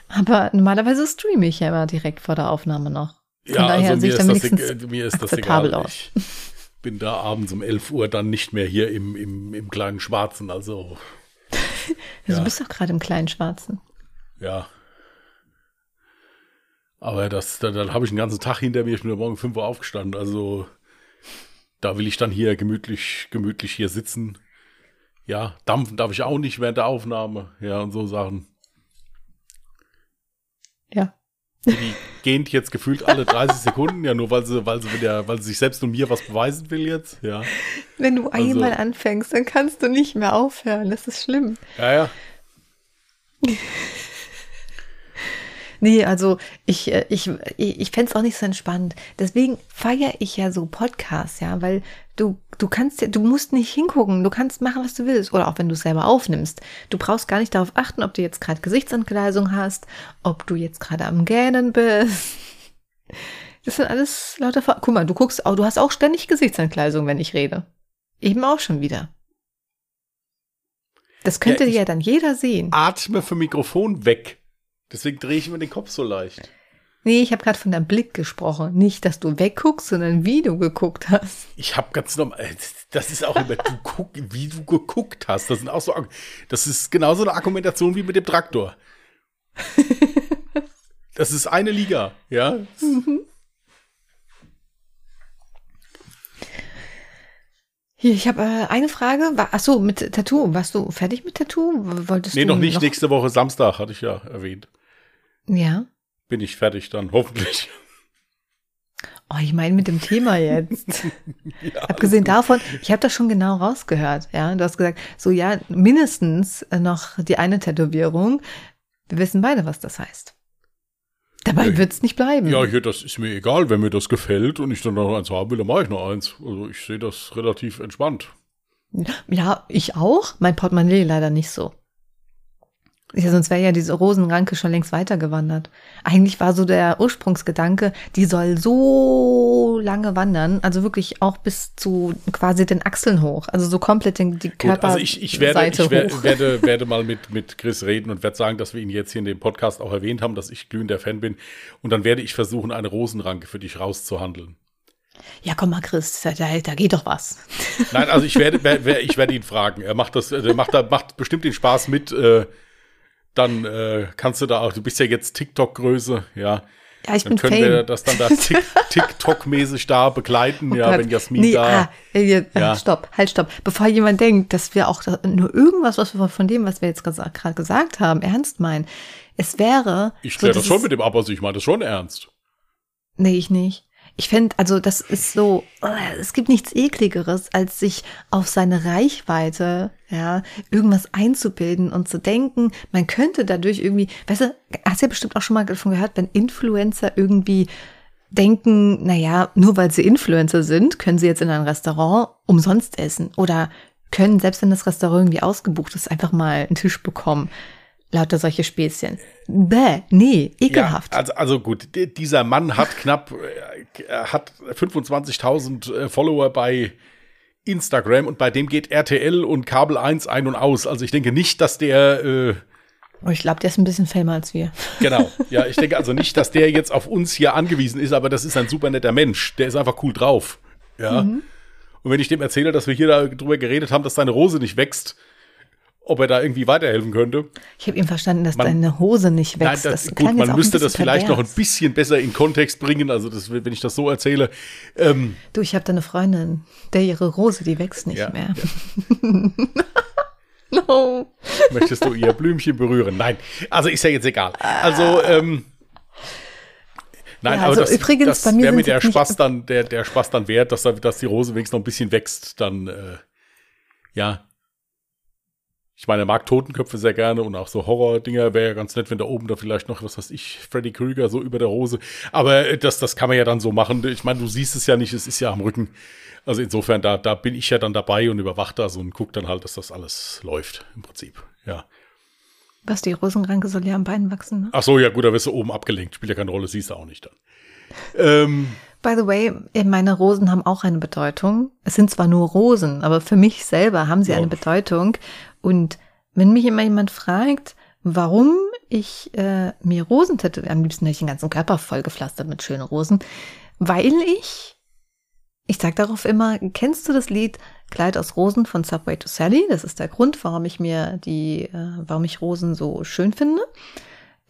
Aber normalerweise streame ich ja immer direkt vor der Aufnahme noch. Von Ja, daher also mir ich ist, das, egal- mir ist das egal. aus. Ich bin da abends um 11 Uhr dann nicht mehr hier im, im, im kleinen Schwarzen. Also, Du (laughs) ja. bist doch gerade im kleinen Schwarzen. ja. Aber das, dann, dann habe ich einen ganzen Tag hinter mir. Ich bin ja morgen um 5 Uhr aufgestanden. Also, da will ich dann hier gemütlich, gemütlich hier sitzen. Ja, dampfen darf ich auch nicht während der Aufnahme. Ja, und so Sachen. Ja. Die gähnt jetzt gefühlt alle 30 (laughs) Sekunden, ja, nur weil sie, weil sie wieder, weil sie sich selbst und mir was beweisen will jetzt, ja. Wenn du Also- einmal anfängst, dann kannst du nicht mehr aufhören. Das ist schlimm. Ja, ja. (laughs) Nee, also ich, äh, ich, ich, ich fände es auch nicht so entspannt. Deswegen feiere ich ja so Podcasts, ja, weil du, du kannst ja, du musst nicht hingucken, du kannst machen, was du willst. Oder auch wenn du es selber aufnimmst. Du brauchst gar nicht darauf achten, ob du jetzt gerade Gesichtsankleidung hast, ob du jetzt gerade am Gähnen bist. (laughs) Das sind alles lauter Ver Guck mal, du guckst du hast auch ständig Gesichtsankleidung, wenn ich rede. Eben auch schon wieder. Das könnte Ja, ja dann jeder sehen. Atme vom Mikrofon weg. Deswegen drehe ich mir den Kopf so leicht. Nee, ich habe gerade von deinem Blick gesprochen. Nicht, dass du wegguckst, sondern wie du geguckt hast. Ich habe ganz normal, das ist auch immer, du guck, wie du geguckt hast. Das sind auch so, das ist genauso eine Argumentation wie mit dem Traktor. (laughs) Das ist eine Liga, ja. Hier, ich habe äh, eine Frage. War, ach so, mit Tattoo. Warst du fertig mit Tattoo? Wolltest Nee, du noch nicht. Nächste Woche Samstag, hatte ich ja erwähnt. Ja. Bin ich fertig dann, hoffentlich. Oh, ich meine mit dem Thema jetzt. (laughs) Ja, (laughs) Abgesehen davon, ich habe das schon genau rausgehört. Ja, du hast gesagt, so ja, mindestens äh, noch die eine Tätowierung. Wir wissen beide, was das heißt. Dabei Ja, wird's nicht bleiben. Ja, hier, das ist mir egal, wenn mir das gefällt und ich dann noch eins haben will, dann mache ich noch eins. Also ich sehe das relativ entspannt. Ja, ich auch. Mein Portemonnaie leider nicht so. Ja, sonst wäre ja diese Rosenranke schon längst weitergewandert. Eigentlich war so der Ursprungsgedanke, die soll so lange wandern, also wirklich auch bis zu quasi den Achseln hoch, also so komplett den, die Gut, Körperseite also ich, ich, werde, ich hoch. werde, werde, (laughs) werde mal mit, mit Chris reden und werde sagen, dass wir ihn jetzt hier in dem Podcast auch erwähnt haben, dass ich glühender Fan bin. Und dann werde ich versuchen, eine Rosenranke für dich rauszuhandeln. Ja, komm mal, Chris, da, da geht doch was. Nein, also ich werde, wer- wer- ich werde ihn fragen. Er macht das, der macht da, macht bestimmt den Spaß mit. Äh, dann äh, kannst du da auch, du bist ja jetzt TikTok-Größe, ja. Ja, ich Dann bin können Fame. wir das dann da Tik- TikTok-mäßig da begleiten, Oh ja, Gott. wenn Jasmin nee, da. Ah, äh, Ja. Stopp, halt, stopp. Bevor jemand denkt, dass wir auch nur irgendwas, was wir von dem, was wir jetzt gerade gesagt haben, ernst meinen. Es wäre. Ich so kläre das dieses- schon mit dem ab, also ich meine das schon ernst. Nee, ich nicht. Ich fände, also das ist so, äh, es gibt nichts ekligeres, als sich auf seine Reichweite, ja, irgendwas einzubilden und zu denken, man könnte dadurch irgendwie, weißt du, hast ja bestimmt auch schon mal davon gehört, wenn Influencer irgendwie denken, naja, nur weil sie Influencer sind, können sie jetzt in ein Restaurant umsonst essen oder können, selbst wenn das Restaurant irgendwie ausgebucht ist, einfach mal einen Tisch bekommen. Lauter solche Späßchen. Bäh, nee, ekelhaft. Ja, also, also gut, di- dieser Mann hat knapp, äh, er hat 25.000 äh, Follower bei Instagram und bei dem geht RTL und Kabel 1 ein und aus. Also ich denke nicht, dass der, äh, Oh, ich glaube, der ist ein bisschen famer als wir. (laughs) genau, ja, ich denke also nicht, dass der jetzt auf uns hier angewiesen ist, aber das ist ein super netter Mensch. Der ist einfach cool drauf. Ja. Und wenn ich dem erzähle, dass wir hier darüber geredet haben, dass seine Rose nicht wächst, ob er da irgendwie weiterhelfen könnte. Ich habe eben verstanden, dass Man- deine Hose nicht wächst. Nein, das, klang gut, man müsste das vielleicht noch ein pervers. bisschen besser in Kontext bringen. Also das, wenn ich das so erzähle, ähm, Du, ich habe da eine Freundin, der ihre Rose, die wächst nicht Ja, mehr. (laughs) no. Möchtest du ihr Blümchen berühren? Nein. Also ist ja jetzt egal. Also, ähm, nein, Ja, aber also das, übrigens, das bei mir wäre mir der Spaß dann, der, der Spaß dann wert, dass, da- dass die Rose wenigstens noch ein bisschen wächst, dann, äh, ja. Ich meine, er mag Totenköpfe sehr gerne und auch so Horror-Dinger wäre ja ganz nett, wenn da oben da vielleicht noch, was weiß ich, Freddy Krüger so über der Rose. Aber äh, das, das kann man ja dann so machen. Ich meine, du siehst es ja nicht, es ist ja am Rücken. Also insofern, da, da bin ich ja dann dabei und überwache das und gucke dann halt, dass das alles läuft, im Prinzip. Ja. Was, die Rosenranke soll ja am Bein wachsen, ne? Ach so, ja gut, da wirst du oben abgelenkt. Spielt ja keine Rolle, siehst du auch nicht dann. Ähm, By the way, äh, meine Rosen haben auch eine Bedeutung. Es sind zwar nur Rosen, aber für mich selber haben sie Ja. eine Bedeutung. Und wenn mich immer jemand fragt, warum ich äh, mir Rosen tätowiere, am liebsten hätte ich den ganzen Körper vollgepflastert mit schönen Rosen, weil ich, ich sag darauf immer, kennst du das Lied Kleid aus Rosen von Subway to Sally? Das ist der Grund, warum ich mir die, äh, warum ich Rosen so schön finde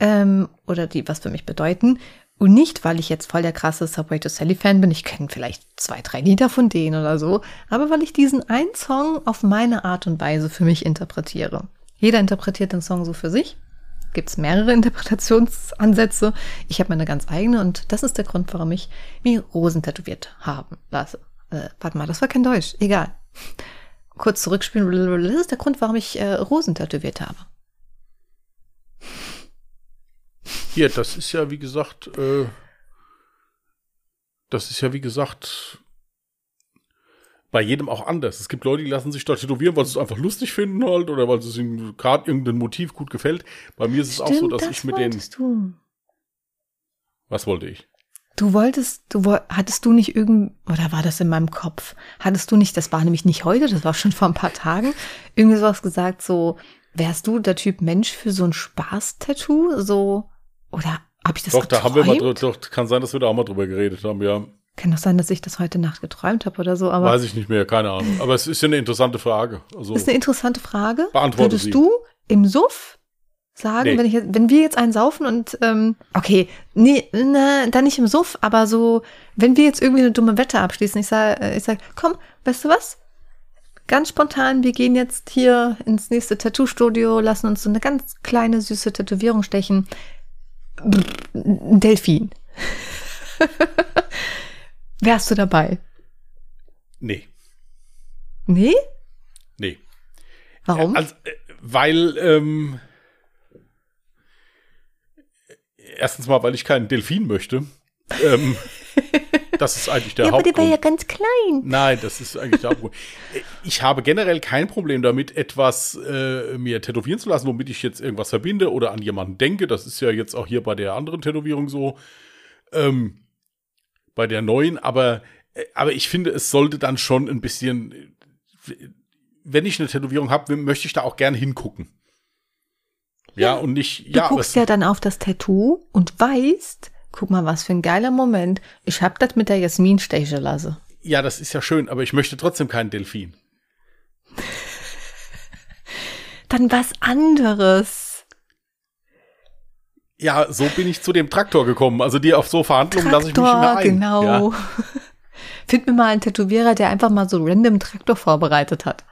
ähm, oder die was für mich bedeuten. Und nicht, weil ich jetzt voll der krasse Subway to Sally Fan bin. Ich kenne vielleicht zwei, drei Lieder von denen oder so. Aber weil ich diesen einen Song auf meine Art und Weise für mich interpretiere. Jeder interpretiert den Song so für sich. gibt es mehrere (laughs) Interpretationsansätze. Ich habe meine ganz eigene und das ist der Grund, warum ich mir Rosen tätowiert haben lasse. Äh, warte mal, das war kein Deutsch. Egal. Kurz zurückspielen. Das ist der Grund, warum ich äh, Rosen tätowiert habe. Hier, das ist ja, wie gesagt, äh, das ist ja, wie gesagt, bei jedem auch anders. Es gibt Leute, die lassen sich da tätowieren, weil sie es einfach lustig finden halt oder weil es ihnen gerade irgendein Motiv gut gefällt. Bei mir ist es Stimmt, auch so, dass das ich mit den. Du. Was wollte ich? du wolltest, du woll- hattest du nicht irgend, oder war das in meinem Kopf? Hattest du nicht, das war nämlich nicht heute, das war schon vor ein paar Tagen, irgendwie sowas gesagt, so, wärst du der Typ Mensch für so ein Spaß-Tattoo? So, oder habe ich das doch, da haben wir mal drü- geträumt? doch, kann sein, dass wir da auch mal drüber geredet haben, ja. Kann doch sein, dass ich das heute Nacht geträumt habe oder so, aber Weiß ich nicht mehr, keine Ahnung. Aber es ist ja eine interessante Frage. Also, ist eine interessante Frage. Beantworte Würdest sie. du im Suff sagen, Nee. wenn, ich, jetzt- wenn wir jetzt einen saufen und, ähm, okay, nee, na, dann nicht im Suff, aber so, wenn wir jetzt irgendwie eine dumme Wette abschließen, ich sag, ich sag, komm, weißt du was? Ganz spontan, wir gehen jetzt hier ins nächste Tattoo-Studio, lassen uns so eine ganz kleine, süße Tätowierung stechen. Delfin. (laughs) Wärst du dabei? nee, Nee? nee. Warum? Also, äh, weil, ähm, erstens mal, weil ich keinen Delfin möchte. ähm, (laughs) das ist eigentlich der ja, aber der war Hauptgrund. ja ganz klein. Nein, das ist eigentlich der Hauptgrund. (laughs) Ich habe generell kein Problem damit, etwas äh, mir tätowieren zu lassen, womit ich jetzt irgendwas verbinde oder an jemanden denke. Das ist ja jetzt auch hier bei der anderen Tätowierung so. Ähm, bei der neuen, aber, äh, aber ich finde, es sollte dann schon ein bisschen, äh, wenn ich eine Tätowierung habe, möchte ich da auch gern hingucken. Ja, und nicht, Du ja, aber guckst ja dann auf das Tattoo und weißt, guck mal, was für ein geiler Moment. Ich hab das mit der Jasmin stechen lassen. ja, das ist ja schön, aber ich möchte trotzdem keinen Delfin. Dann was anderes. Ja, so bin ich zu dem Traktor gekommen. Also die auf so Verhandlungen lasse ich mich Traktor, ein. genau. Ja. (laughs) Find mir mal einen Tätowierer, der einfach mal so random Traktor vorbereitet hat.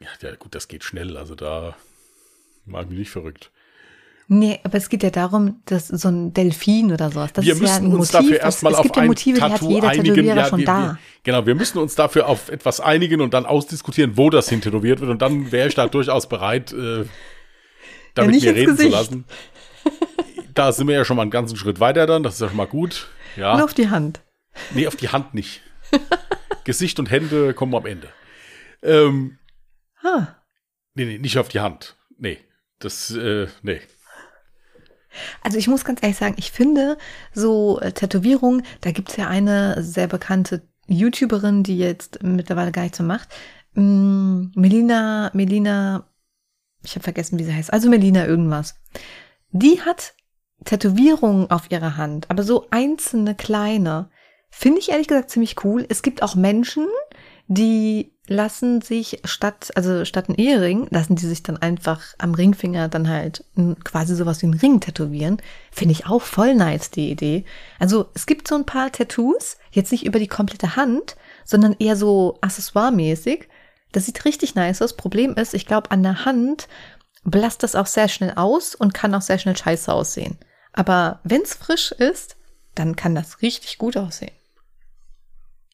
Ja, ja, gut, das geht schnell. Also da mag mich nicht verrückt. Nee, aber es geht ja darum, dass so ein Delfin oder sowas, das wir ist ja müssen ein uns Motiv. dafür erstmal es auf gibt ja Motive, die hat Tattoo jeder einigen. Tätowierer Ja, schon wir, da. Wir, genau, wir müssen uns dafür auf etwas einigen und dann ausdiskutieren, wo das hin tätowiert wird. Und dann wäre ich da durchaus bereit, äh, damit nicht mir reden zu Gesicht. lassen. Da sind wir ja schon mal einen ganzen Schritt weiter dann. Das ist ja schon mal gut. Ja. Und auf die Hand. Nee, auf die Hand nicht. (laughs) Gesicht und Hände kommen am Ende. Ähm, Ah. nee, nee, nicht auf die Hand. Nee. Das, äh, nee. Also ich muss ganz ehrlich sagen, ich finde so äh, Tätowierungen, da gibt's ja eine sehr bekannte YouTuberin, die jetzt mittlerweile gar nichts mehr macht. Mm, Melina, Melina, ich habe vergessen, wie sie heißt. Also Melina irgendwas. Die hat Tätowierungen auf ihrer Hand, aber so einzelne kleine. Finde ich ehrlich gesagt ziemlich cool. Es gibt auch Menschen, die lassen sich statt, also statt ein Ehering, lassen die sich dann einfach am Ringfinger dann halt quasi sowas wie einen Ring tätowieren. Finde ich auch voll nice, die Idee. Also es gibt so ein paar Tattoos, jetzt nicht über die komplette Hand, sondern eher so accessoiremäßig. Das sieht richtig nice aus. Problem ist, ich glaube, an der Hand blasst das auch sehr schnell aus und kann auch sehr schnell scheiße aussehen. Aber wenn's frisch ist, dann kann das richtig gut aussehen.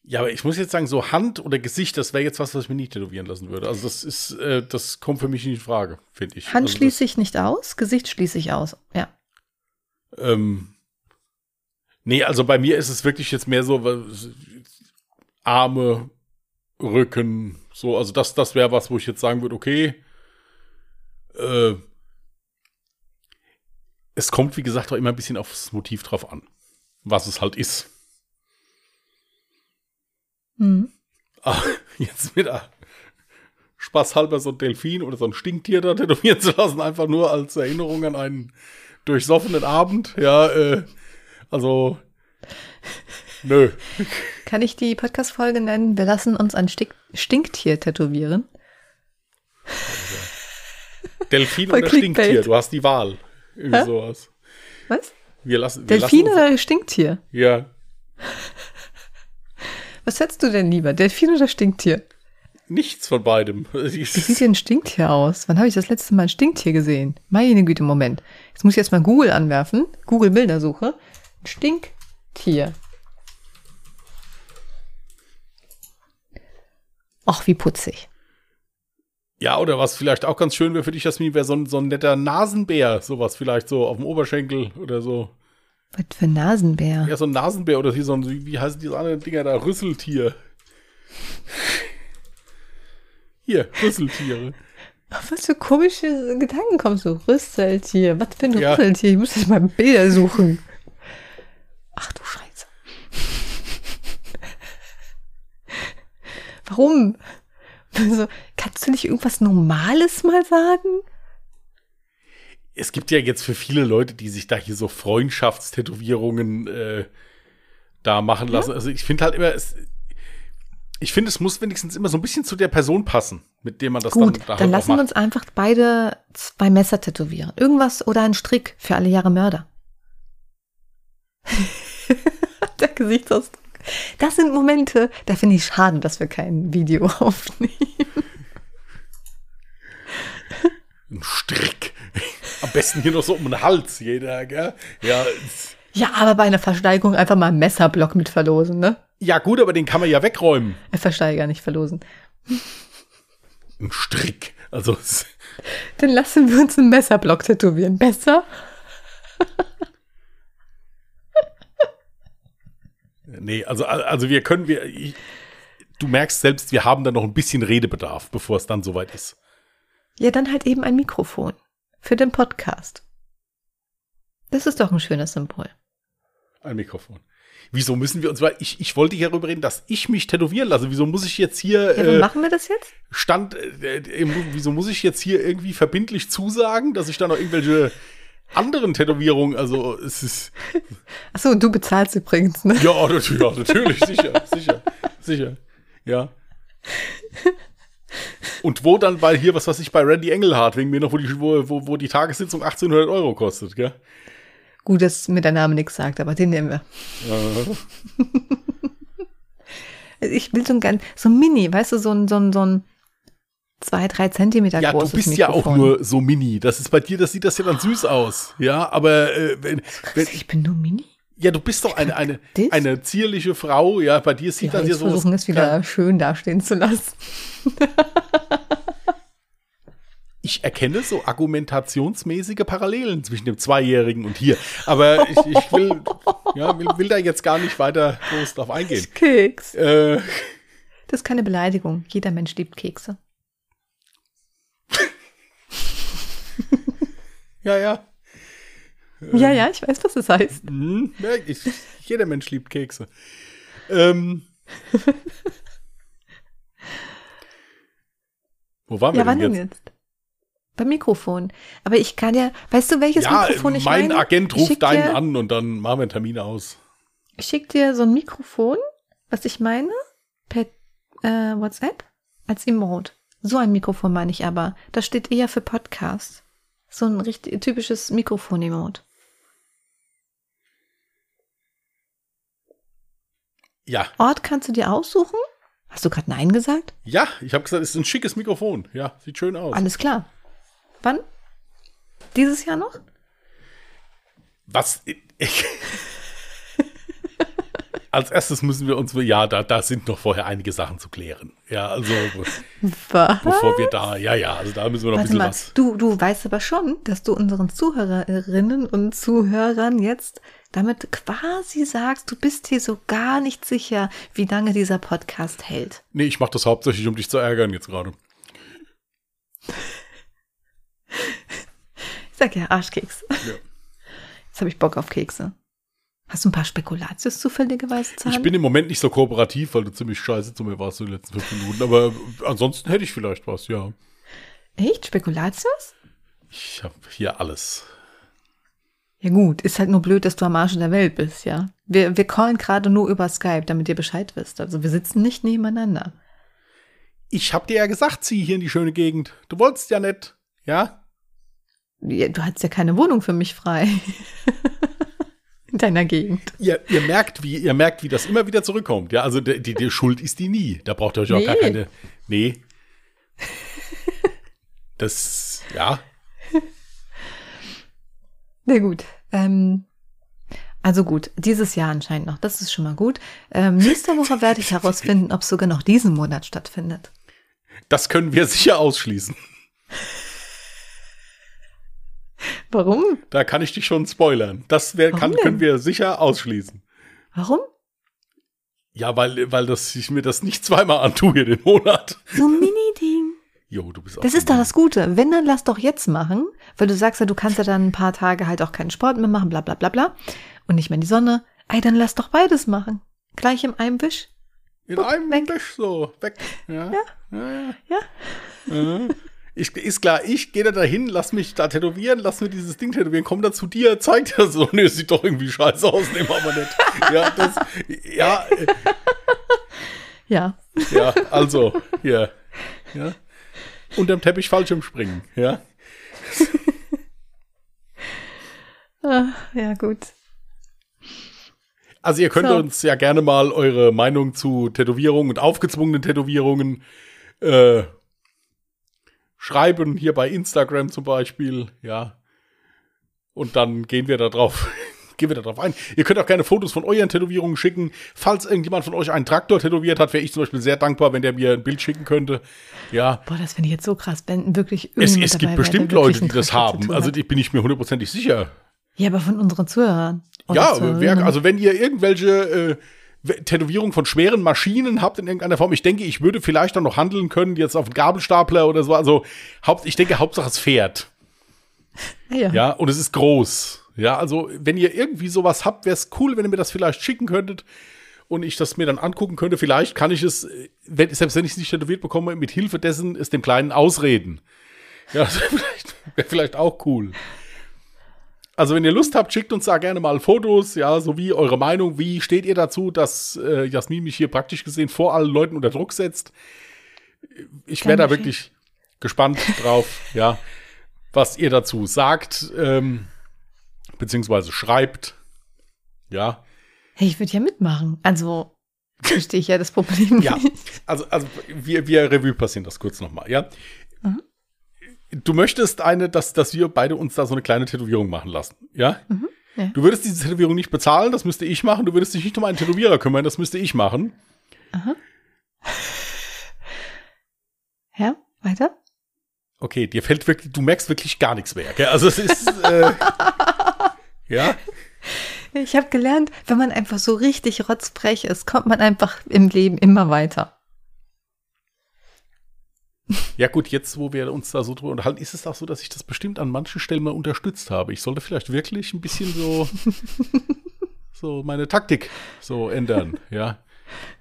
Ja, aber ich muss jetzt sagen, so Hand oder Gesicht, das wäre jetzt was, was ich mir nicht tätowieren lassen würde. Also das ist, äh, das kommt für mich nicht in Frage, finde ich. Hand also schließe ich nicht aus, Gesicht schließe ich aus. Ja. Ähm, nee, also bei mir ist es wirklich jetzt mehr so was- Arme, Rücken, so, also das, das wäre was, wo ich jetzt sagen würde, okay, äh, es kommt, wie gesagt, auch immer ein bisschen aufs Motiv drauf an, was es halt ist. Mhm. Ah, (laughs) jetzt wieder spaßhalber so ein Delfin oder so ein Stinktier da tätowieren zu lassen, einfach nur als Erinnerung an einen durchsoffenen Abend. Ja, äh, also, nö. Kann ich die Podcast-Folge nennen? Wir lassen uns ein Stick Stinktier tätowieren. Delfin Voll oder Clickbait. Stinktier, du hast die Wahl. Irgendwie Hä? sowas. Was? Wir lassen, wir Delfin lassen uns, oder Stinktier? Ja, Was hättest du denn lieber? Delfin oder Stinktier? nichts von beidem. Wie (laughs) sieht denn ein Stinktier aus? Wann habe ich das letzte Mal ein Stinktier gesehen? Meine Güte, Moment. Jetzt muss ich erstmal Google anwerfen. Google Bildersuche. Ein Stinktier. Ach, wie putzig. Ja, oder was vielleicht auch ganz schön wäre für dich, Jasmin, wäre so ein, so ein netter Nasenbär. Sowas vielleicht so auf dem Oberschenkel oder so. Was für ein Nasenbär? Ja, so ein Nasenbär oder hier so ein, wie heißen diese anderen Dinger da? Rüsseltier. Hier, Rüsseltiere. Auf was für komische Gedanken kommst du? Rüsseltier. Was für ein Ja. Rüsseltier? Ich muss jetzt mal Bilder suchen. Ach du Scheiße. Warum? Also, kannst du nicht irgendwas Normales mal sagen? Es gibt ja jetzt für viele Leute, die sich da hier so Freundschaftstätowierungen äh, da machen lassen. Also ich finde halt immer, es, ich finde, es muss wenigstens immer so ein bisschen zu der Person passen, mit dem man das Gut, dann da dann, halt lassen wir uns einfach beide zwei Messer tätowieren. Irgendwas oder ein Strick für alle Jahre Mörder. (laughs) der Gesichtsausdruck. Das sind Momente, da finde ich schade, dass wir kein Video (laughs) aufnehmen. Ein Strick. Am besten hier noch so um den Hals, jeder, gell? Ja, Ja, aber bei einer Versteigerung einfach mal einen Messerblock mit verlosen, ne? ja gut, aber den kann man ja wegräumen. Äh, Versteiger, nicht verlosen. Ein Strick. Also, Dann lassen wir uns einen Messerblock tätowieren. Besser? nee, also, also wir können, wir, ich, du merkst selbst, wir haben da noch ein bisschen Redebedarf, bevor es dann soweit ist. Ja, dann halt eben ein Mikrofon. Für den Podcast. Das ist doch ein schönes Symbol. Ein Mikrofon. Wieso müssen wir uns, weil ich, ich wollte hier darüber reden, dass ich mich tätowieren lasse. Wieso muss ich jetzt hier Ja, äh, machen wir das jetzt? Stand, äh, äh, wieso muss ich jetzt hier irgendwie verbindlich zusagen, dass ich da noch irgendwelche anderen Tätowierungen, also es ist, (laughs) Achso, und du bezahlst übrigens, ne? ja, natürlich, ja, natürlich sicher, sicher, sicher, ja. (laughs) Und wo dann bei hier, was weiß ich, bei Randy Engelhardt, wegen mir noch, wo die, wo, wo, die Tagessitzung 1800 Euro kostet, gell? Gut, dass mir der Name nichts sagt, aber den nehmen wir. Ja. (laughs) Ich will so ein ganz, so ein Mini, weißt du, so ein, so ein, so ein zwei, drei Zentimeter Ja, du großes bist ja auch Mikrofon. nur so mini. Das ist bei dir, das sieht das ja dann süß aus. Ja, aber äh, wenn, wenn, Ich bin nur Mini? Ja, du bist doch eine, eine, (laughs) Das? eine zierliche Frau. Ja, bei dir sieht Ja, das ja so. versuchen es wieder schön dastehen zu lassen. (laughs) Ich erkenne so argumentationsmäßige Parallelen zwischen dem Zweijährigen und hier. Aber ich, ich will, (laughs) ja, will, will da jetzt gar nicht weiter groß drauf eingehen. Keks. Äh, Das ist keine Beleidigung. Jeder Mensch liebt Kekse. ja, ja. Ja, ja, ich weiß, was das heißt. Hm, ich, jeder Mensch liebt Kekse. Ähm, (laughs) wo waren wir Ja, wann denn denn jetzt? jetzt? Beim Mikrofon. Aber ich kann ja, weißt du, welches Ja, Mikrofon ich mein meine? Agent Ich ruft deinen dir, an und dann machen wir einen Termin aus. Ich schick dir so ein Mikrofon, was ich meine, per äh, WhatsApp als Emote. So ein Mikrofon meine ich aber. Das steht eher für Podcast. So ein richtig typisches Mikrofon-Emote. Ja, Ort kannst du dir aussuchen? Hast du gerade Nein gesagt? ja, ich habe gesagt, es ist ein schickes Mikrofon. Ja, sieht schön aus. Alles klar. Wann? Dieses Jahr noch? Was? Ich, als erstes müssen wir uns, ja, da, da sind noch vorher einige Sachen zu klären. Ja, also Was? bevor wir da, ja, ja, also da müssen wir noch ein Warte bisschen mal, was. du, du weißt aber schon, dass du unseren Zuhörerinnen und Zuhörern jetzt damit quasi sagst, du bist hier so gar nicht sicher, wie lange dieser Podcast hält. Nee, ich mache das hauptsächlich, um dich zu ärgern jetzt gerade. Ich sag ja Arschkeks. Ja. Jetzt habe ich Bock auf Kekse. Hast du ein paar Spekulatius zufälligerweise zu Ich bin im Moment nicht so kooperativ, weil du ziemlich scheiße zu mir warst in den letzten fünf Minuten. Aber ansonsten hätte ich vielleicht was, ja. Echt? Spekulatius? Ich habe hier alles. Ja gut, ist halt nur blöd, dass du am Arsch der Welt bist, ja. Wir, wir callen gerade nur über Skype, damit ihr Bescheid wisst. Also wir sitzen nicht nebeneinander. Ich hab dir ja gesagt, zieh hier in die schöne Gegend. Du wolltest ja nicht, ja? Ja, du hattest ja keine Wohnung für mich frei. (laughs) In deiner Gegend. Ihr, ihr merkt, wie ihr merkt, wie das immer wieder zurückkommt. Ja, also die, die, Schuld ist die nie. Da braucht ihr euch auch gar Nee. keine. Nee. Das, ja. Na gut. Ähm, also gut, dieses Jahr anscheinend noch. Das ist schon mal gut. Ähm, nächste Woche werde ich herausfinden, ob es sogar noch diesen Monat stattfindet. Das können wir sicher ausschließen. (laughs) Warum? Da kann ich dich schon spoilern. Das wär, kann, können wir sicher ausschließen. Warum? Ja, weil, weil das, ich mir das nicht zweimal antue hier den Monat. So ein Mini-Ding. (laughs) Jo, du bist auch Das ist doch das Gute. Wenn, dann lass doch jetzt machen, weil du sagst ja, du kannst ja dann ein paar Tage halt auch keinen Sport mehr machen, bla bla bla bla. Und nicht mehr in die Sonne. Ey, dann lass doch beides machen. Gleich im einem Wisch. In einem weg. Wisch so, weg. Ja. Ja. Ja. ja. Ich, ist klar, ich gehe da dahin, lass mich da tätowieren, lass mir dieses Ding tätowieren, komm da zu dir, zeig dir so. (laughs) Nee, es sieht doch irgendwie scheiße aus, nehmen wir aber nicht. Ja, das, ja, Ja. ja, also, hier, ja. Unterm Teppich Fallschirm springen, ja. Ah, ja, gut. Also ihr könnt So. uns ja gerne mal eure Meinung zu Tätowierungen und aufgezwungenen Tätowierungen äh, schreiben, hier bei Instagram zum Beispiel, ja. Und dann gehen wir da drauf, (laughs) gehen wir da drauf ein. Ihr könnt auch gerne Fotos von euren Tätowierungen schicken. Falls irgendjemand von euch einen Traktor tätowiert hat, wäre ich zum Beispiel sehr dankbar, wenn der mir ein Bild schicken könnte. Ja, Boah, das finde ich jetzt so krass, wenn wirklich es, es gibt bestimmt Leute, die das haben. Also die bin ich mir hundertprozentig sicher. Ja, aber von unseren Zuhörern. Ja, Zuhörerinnen. wer, also wenn ihr irgendwelche äh, Tätowierungen von schweren Maschinen habt in irgendeiner Form, ich denke, ich würde vielleicht dann noch handeln können, jetzt auf einen Gabelstapler oder so. Also Haupt, ich denke, Hauptsache es fährt. (laughs) ja. Ja, und es ist groß. Ja, also wenn ihr irgendwie sowas habt, wäre es cool, wenn ihr mir das vielleicht schicken könntet und ich das mir dann angucken könnte. Vielleicht kann ich es, wenn, selbst wenn ich es nicht tätowiert bekomme, mit Hilfe dessen es dem Kleinen ausreden. Ja, (laughs) das wäre vielleicht, wär vielleicht auch cool. Also wenn ihr Lust habt, schickt uns da gerne mal Fotos, ja, sowie eure Meinung. Wie steht ihr dazu, dass äh, Jasmin mich hier praktisch gesehen vor allen Leuten unter Druck setzt? Ich wäre da wirklich gespannt drauf, (laughs) ja, was ihr dazu sagt, ähm, beziehungsweise schreibt. Ja, Hey, ich würde ja mitmachen. Also (laughs) verstehe ich ja das Problem ja. Also, also wir, wir Revue passieren das kurz nochmal, ja. Du möchtest eine, dass, dass wir beide uns da so eine kleine Tätowierung machen lassen, ja? Mhm, ja. Du würdest diese Tätowierung nicht bezahlen, das müsste ich machen. Du würdest dich nicht um einen Tätowierer kümmern, das müsste ich machen. Ja, weiter? Okay, dir fällt wirklich, du merkst wirklich gar nichts mehr, gell? Also es ist, äh, (laughs) ja, Ich habe gelernt, wenn man einfach so richtig rotzbrech ist, kommt man einfach im Leben immer weiter. Ja gut, jetzt, wo wir uns da so drüber unterhalten, ist es auch so, dass ich das bestimmt an manchen Stellen mal unterstützt habe. Ich sollte vielleicht wirklich ein bisschen so, so meine Taktik so ändern, ja.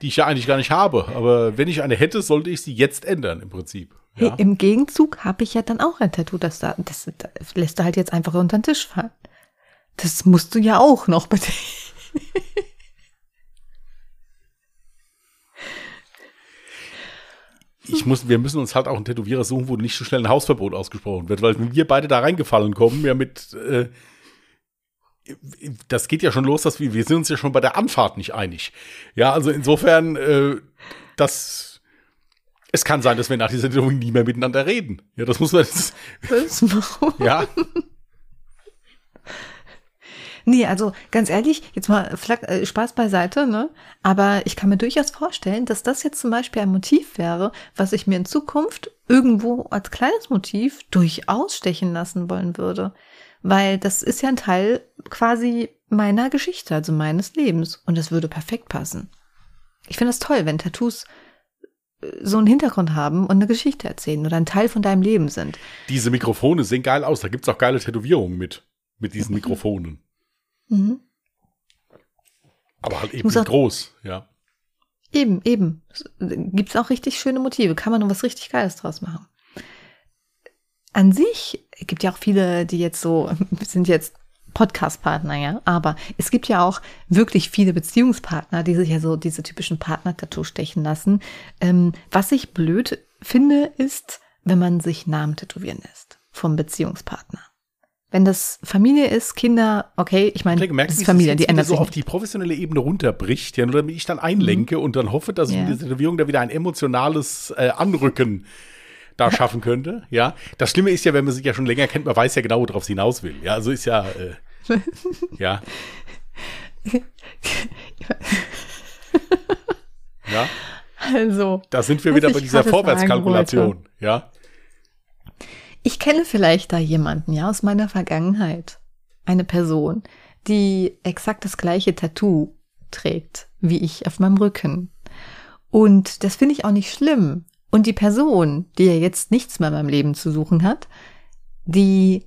Die ich ja eigentlich gar nicht habe. Aber wenn ich eine hätte, sollte ich sie jetzt ändern, im Prinzip. Ja. Hey, Im Gegenzug habe ich ja dann auch ein Tattoo, das da, das, das lässt du halt jetzt einfach unter den Tisch fallen. Das musst du ja auch noch bitte. Ich muss, wir müssen uns halt auch einen Tätowierer suchen, wo nicht so schnell ein Hausverbot ausgesprochen wird, weil wenn wir beide da reingefallen kommen, ja mit, äh, das geht ja schon los, dass wir, wir sind uns ja schon bei der Anfahrt nicht einig. Ja, also insofern, äh, das, es kann sein, dass wir nach dieser Tätowierung nie mehr miteinander reden. Ja, das muss man, das? Warum? ja, Nee, also ganz ehrlich, jetzt mal Flack, äh, Spaß beiseite, ne? Aber ich kann mir durchaus vorstellen, dass das jetzt zum Beispiel ein Motiv wäre, was ich mir in Zukunft irgendwo als kleines Motiv durchaus stechen lassen wollen würde. Weil das ist ja ein Teil quasi meiner Geschichte, also meines Lebens. Und das würde perfekt passen. Ich finde das toll, wenn Tattoos äh, so einen Hintergrund haben und eine Geschichte erzählen oder ein Teil von deinem Leben sind. diese Mikrofone sehen geil aus. Da gibt's auch geile Tätowierungen mit, mit diesen Mikrofonen. Mhm. Aber halt eben groß, ja. Eben, eben. Gibt es auch richtig schöne Motive. Kann man noch was richtig Geiles draus machen. An sich gibt ja auch viele, die jetzt so, (laughs) sind jetzt Podcast-Partner, ja. Aber es gibt ja auch wirklich viele Beziehungspartner, die sich ja so diese typischen Partner-Tattoo stechen lassen. Ähm, was ich blöd finde, ist, wenn man sich Namen tätowieren lässt vom Beziehungspartner. Wenn das Familie ist, Kinder, okay, ich meine, das ist Familie, die ändert so sich auf nicht. die professionelle Ebene runterbricht, ja, nur damit ich dann einlenke und dann hoffe, dass ich Ja. in dieser Interviewung da wieder ein emotionales äh, Anrücken da schaffen könnte. Ja, das Schlimme ist ja, wenn man sich ja schon länger kennt, man weiß ja genau, worauf sie hinaus will. Ja, also ist ja, äh, (laughs) ja. (laughs) ja, Also, da sind wir wieder ich bei dieser Vorwärtskalkulation. Ja, ich kenne vielleicht da jemanden, ja, aus meiner Vergangenheit. Eine Person, die exakt das gleiche Tattoo trägt, wie ich auf meinem Rücken. Und das finde ich auch nicht schlimm. Und die Person, die ja jetzt nichts mehr in meinem Leben zu suchen hat, die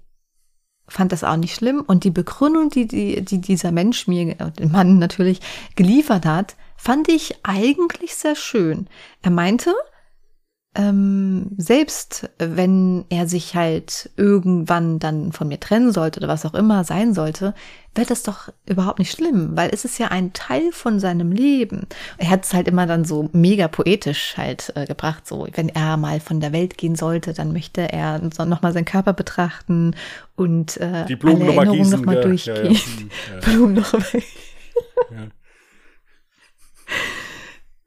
fand das auch nicht schlimm. Und die Begründung, die, die, die dieser Mensch mir, der Mann natürlich, geliefert hat, fand ich eigentlich sehr schön. Er meinte, ähm, selbst wenn er sich halt irgendwann dann von mir trennen sollte oder was auch immer sein sollte, wäre das doch überhaupt nicht schlimm, weil es ist ja ein Teil von seinem Leben. Er hat es halt immer dann so mega poetisch halt äh, gebracht, so wenn er mal von der Welt gehen sollte, dann möchte er nochmal seinen Körper betrachten und äh, die Blumen alle nochmal Erinnerungen nochmal ja, durchgehen. Ja, ja, hm, ja. Blumen noch weg.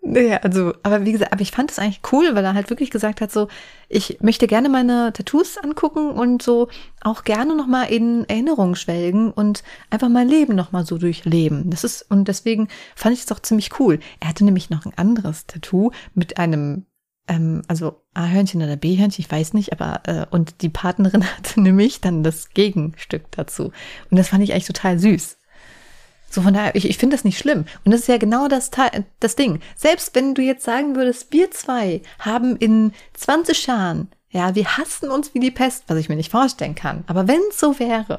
Ja. Naja, also, aber wie gesagt, aber ich fand es eigentlich cool, weil er halt wirklich gesagt hat, so, ich möchte gerne meine Tattoos angucken und so auch gerne nochmal in Erinnerungen schwelgen und einfach mein Leben nochmal so durchleben. Das ist, und deswegen fand ich es auch ziemlich cool. Er hatte nämlich noch ein anderes Tattoo mit einem, ähm, also A-Hörnchen oder B-Hörnchen, ich weiß nicht, aber, äh, und die Partnerin (laughs) hatte nämlich dann das Gegenstück dazu. Und das fand ich eigentlich total süß. So von daher, ich, ich finde das nicht schlimm. Und das ist ja genau das, das Ding. Selbst wenn du jetzt sagen würdest, wir zwei haben in 20 Jahren, ja, wir hassen uns wie die Pest, was ich mir nicht vorstellen kann. Aber wenn es so wäre,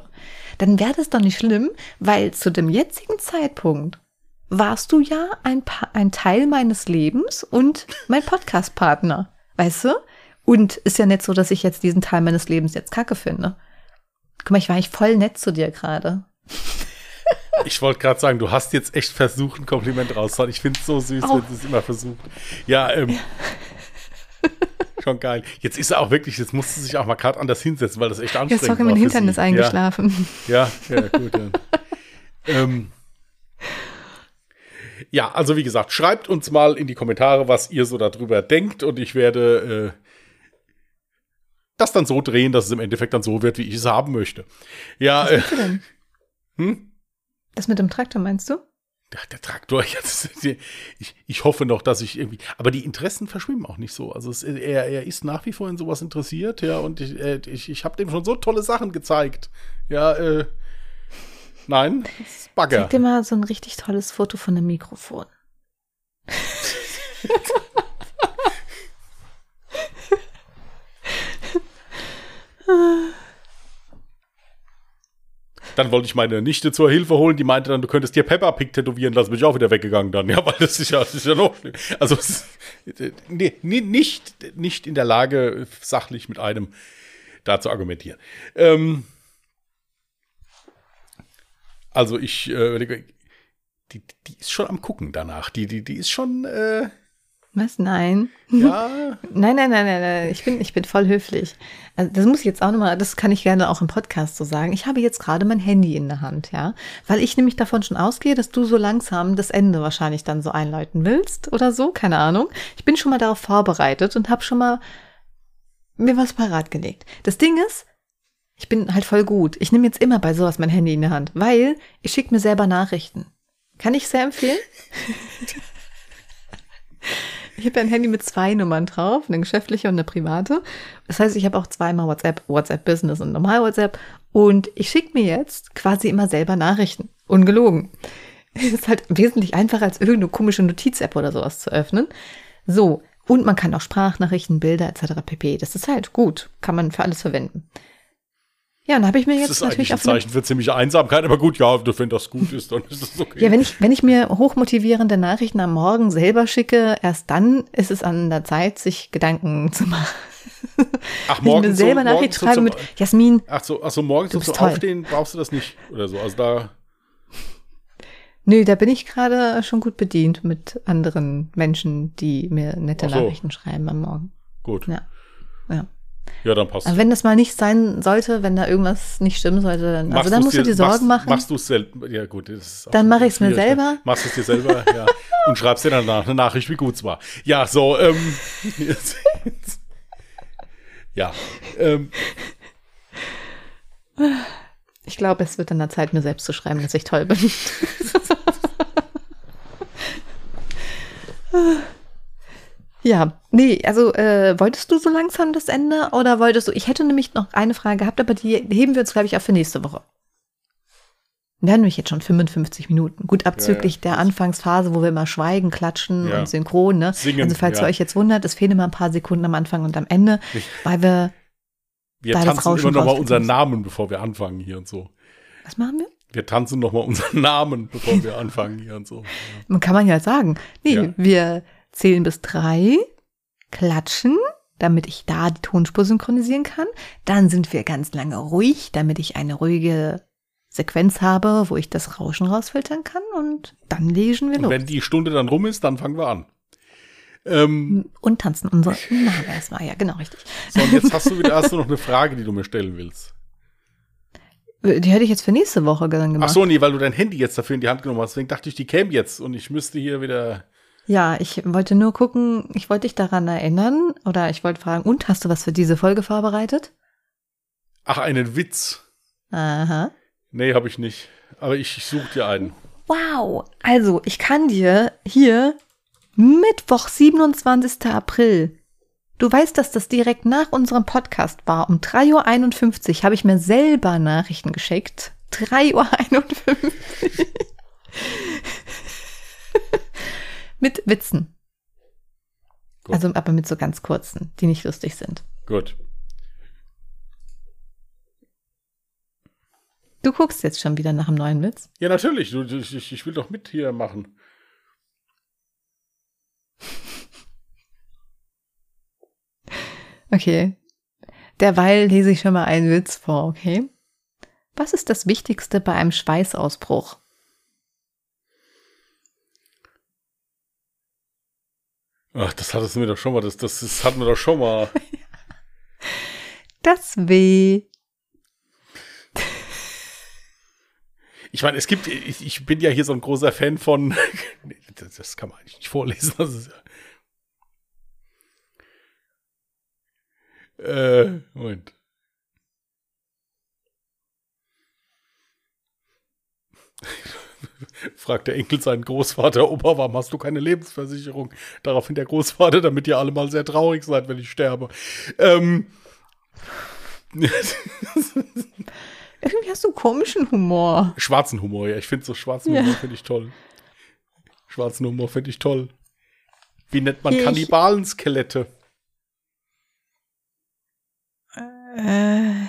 dann wäre das doch nicht schlimm, weil zu dem jetzigen Zeitpunkt warst du ja ein, Pa- ein Teil meines Lebens und mein Podcast-Partner. Weißt du? Und ist ja nicht so, dass ich jetzt diesen Teil meines Lebens jetzt kacke finde. Guck mal, ich war eigentlich voll nett zu dir gerade. Ich wollte gerade sagen, du hast jetzt echt versucht, ein Kompliment rauszuhauen. Ich finde es so süß, Au. wenn du es immer versucht. Ja, ähm, (laughs) schon geil. Jetzt ist er auch wirklich, jetzt musst du sich auch mal gerade anders hinsetzen, weil das echt Ja, anstrengend sorry, war mein für Hintern sie. ist eingeschlafen. Ja, ja, ja gut. Ja. ähm, ja, also wie gesagt, schreibt uns mal in die Kommentare, was ihr so darüber denkt und ich werde äh, das dann so drehen, dass es im Endeffekt dann so wird, wie ich es haben möchte. Ja, äh, Was du denn? hm? Das mit dem Traktor meinst du? Ach, der Traktor, (laughs) ich, ich hoffe noch, dass ich irgendwie, aber die Interessen verschwimmen auch nicht so. Also es, er, er ist nach wie vor in sowas interessiert, ja, und ich, äh, ich, ich habe dem schon so tolle Sachen gezeigt. Ja, äh, nein, das ist Bagger. Zeig dir mal so ein richtig tolles Foto von dem Mikrofon. (laughs) (laughs) Dann wollte ich meine Nichte zur Hilfe holen, die meinte dann, du könntest dir Peppa Pig tätowieren lassen, bin ich auch wieder weggegangen dann. (laughs) Ja, weil das ist ja, das ist ja noch schlimm. Also äh, nee, nicht, nicht in der Lage, sachlich mit einem da zu argumentieren. Ähm, also ich, äh, die, die ist schon am gucken danach. Die, die, die ist schon, äh, Was? Nein. ja, (laughs) Nein, nein, nein, nein, nein. Ich bin, ich bin voll höflich. Also das muss ich jetzt auch nochmal, das kann ich gerne auch im Podcast so sagen. Ich habe jetzt gerade mein Handy in der Hand, ja. Weil ich nämlich davon schon ausgehe, dass du so langsam das Ende wahrscheinlich dann so einläuten willst oder so, keine Ahnung. Ich bin schon mal darauf vorbereitet und habe schon mal mir was parat gelegt. Das Ding ist, ich bin halt voll gut. Ich nehme jetzt immer bei sowas mein Handy in der Hand, weil ich schicke mir selber Nachrichten. Kann ich sehr empfehlen? (laughs) Ich habe ja ein Handy mit zwei Nummern drauf, eine geschäftliche und eine private. Das heißt, ich habe auch zweimal WhatsApp, WhatsApp Business und normal WhatsApp. Und ich schicke mir jetzt quasi immer selber Nachrichten. Ungelogen. (laughs) Es ist halt wesentlich einfacher, als irgendeine komische Notiz-App oder sowas zu öffnen. So. Und man kann auch Sprachnachrichten, Bilder etc. pp. Das ist halt gut. Kann man für alles verwenden. Ja, und da habe ich mir das jetzt ist eigentlich natürlich ein auf eine Zeichen für ziemliche Einsamkeit, aber gut, ja, wenn das gut ist, dann ist das okay. Ja, wenn ich, wenn ich mir hochmotivierende Nachrichten am Morgen selber schicke, erst dann ist es an der Zeit, sich Gedanken zu machen. Ach, Wenn ich mir so- selber morgens Nachricht so schreibe zum- mit Jasmin, Ach so, ach so morgens Du so. Aufstehen brauchst du das nicht oder so. Also da, nö, da bin ich gerade schon gut bedient mit anderen Menschen, die mir nette so. Nachrichten schreiben am Morgen. gut. Ja. Ja. Ja, dann passt. Aber wenn das mal nicht sein sollte, wenn da irgendwas nicht stimmen sollte, dann, also dann musst du dir Sorgen machst, machen. Machst du es selber? Ja, gut. Das ist Dann absolut mach ich's mir schwierig, selber. ne? Machst du es dir selber, ja. Und schreibst dir danach eine Nachricht, wie gut es war. Ja, so, ähm. Jetzt, (laughs) jetzt. Ja, ähm, Ich glaube, es wird an der Zeit, mir selbst zu schreiben, dass ich toll bin. (laughs) ja, nee, also äh, wolltest du so langsam das Ende oder wolltest du? Ich hätte nämlich noch eine Frage gehabt, aber die heben wir uns, glaube ich, auf für nächste Woche. Wir haben nämlich jetzt schon 55 Minuten. Gut, abzüglich der Anfangsphase, wo wir immer schweigen, klatschen Ja. und synchron. Ne? Singen, also falls ja. ihr euch jetzt wundert, es fehlen immer ein paar Sekunden am Anfang und am Ende, weil wir, wir tanzen immer noch mal rausgekommen unseren. Namen, bevor wir anfangen hier und so. was machen wir? Wir tanzen noch mal unseren Namen, bevor wir anfangen hier und so. (laughs) Man kann man ja sagen. Nee, Ja. wir zählen bis drei, klatschen, damit ich da die Tonspur synchronisieren kann. Dann sind wir ganz lange ruhig, damit ich eine ruhige Sequenz habe, wo ich das Rauschen rausfiltern kann und dann lesen wir Und los. wenn die Stunde dann rum ist, dann fangen wir an. Ähm, Und tanzen unsere Namen erstmal. Ja, genau, richtig. so, und jetzt hast du wieder hast du noch eine Frage, die du mir stellen willst. Die hätte ich jetzt für nächste Woche dann Ach gemacht. so, nee, weil du dein Handy jetzt dafür in die Hand genommen hast. Deswegen dachte ich, die käme jetzt und ich müsste hier wieder. Ja, ich wollte nur gucken, ich wollte dich daran erinnern oder ich wollte fragen, und hast du was für diese Folge vorbereitet? Ach, einen Witz. Aha. Nee, habe ich nicht. Aber ich, ich suche dir einen. Wow. Also, ich kann dir hier Mittwoch, 27. April. Du weißt, dass das direkt nach unserem Podcast war. Um 3.51 Uhr habe ich mir selber Nachrichten geschickt. 3.51 Uhr. Mit Witzen. Gut. Also, aber mit so ganz kurzen, die nicht lustig sind. Gut. Du guckst jetzt schon wieder nach einem neuen Witz. Ja, natürlich. Ich will doch mit hier machen. (laughs) Okay. Derweil lese ich schon mal einen Witz vor, okay? Was ist das Wichtigste bei einem Schweißausbruch? Ach, das hattest du mir doch schon mal. Das, das, das hatten wir doch schon mal. (laughs) Das Weh. Ich meine, es gibt, ich, ich bin ja hier so ein großer Fan von. (laughs) Das, das kann man eigentlich nicht vorlesen. Das ist ja. Äh, Moment. (laughs) Fragt der Enkel seinen Großvater, Opa, warum hast du keine Lebensversicherung? Daraufhin der Großvater, damit ihr alle mal sehr traurig seid, wenn ich sterbe. Ähm, (laughs) Irgendwie hast du komischen Humor. schwarzen Humor, ja. Ich finde so schwarzen Ja. Humor finde ich toll. Schwarzen Humor finde ich toll. Wie nennt man Ich- Kannibalen-Skelette? Äh,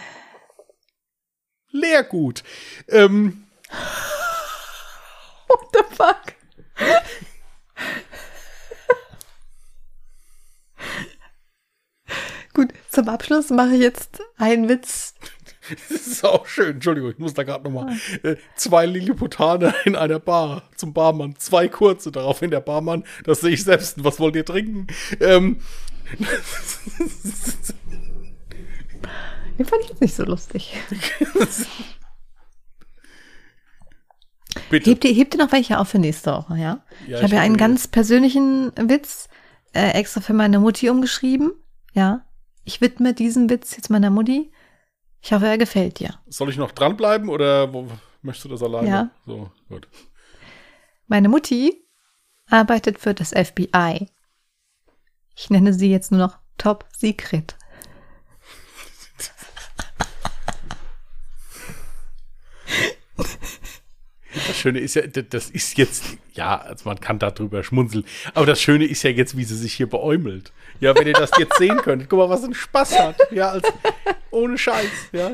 Leergut. Ähm, the fuck? Gut, zum Abschluss mache ich jetzt einen Witz. (laughs) das ist auch schön. Entschuldigung, ich muss da gerade nochmal. Äh, zwei Lilliputaner in einer Bar zum Barmann. Zwei kurze, daraufhin der Barmann. Das sehe ich selbst. Was wollt ihr trinken? Ähm, (laughs) Den fand ich jetzt nicht so lustig. (laughs) bitte. Hebt ihr, hebt ihr noch welche auf für nächste Woche, ja? Ja, ich habe ja einen ganz persönlichen Witz äh, extra für meine Mutti umgeschrieben. Ja. Ich widme diesen Witz jetzt meiner Mutti. Ich hoffe, er gefällt dir. Soll ich noch dranbleiben oder wo, möchtest du das alleine? Ja. So, gut. Meine Mutti arbeitet für das FBI. Ich nenne sie jetzt nur noch Top Secret. (laughs) Das Schöne ist ja, das ist jetzt, ja, also man kann darüber schmunzeln, aber das Schöne ist ja jetzt, wie sie sich hier beäumelt. Ja, wenn ihr das jetzt (laughs) sehen könntet, guck mal, was ein Spaß hat. Ja, als, ohne Scheiß, ja.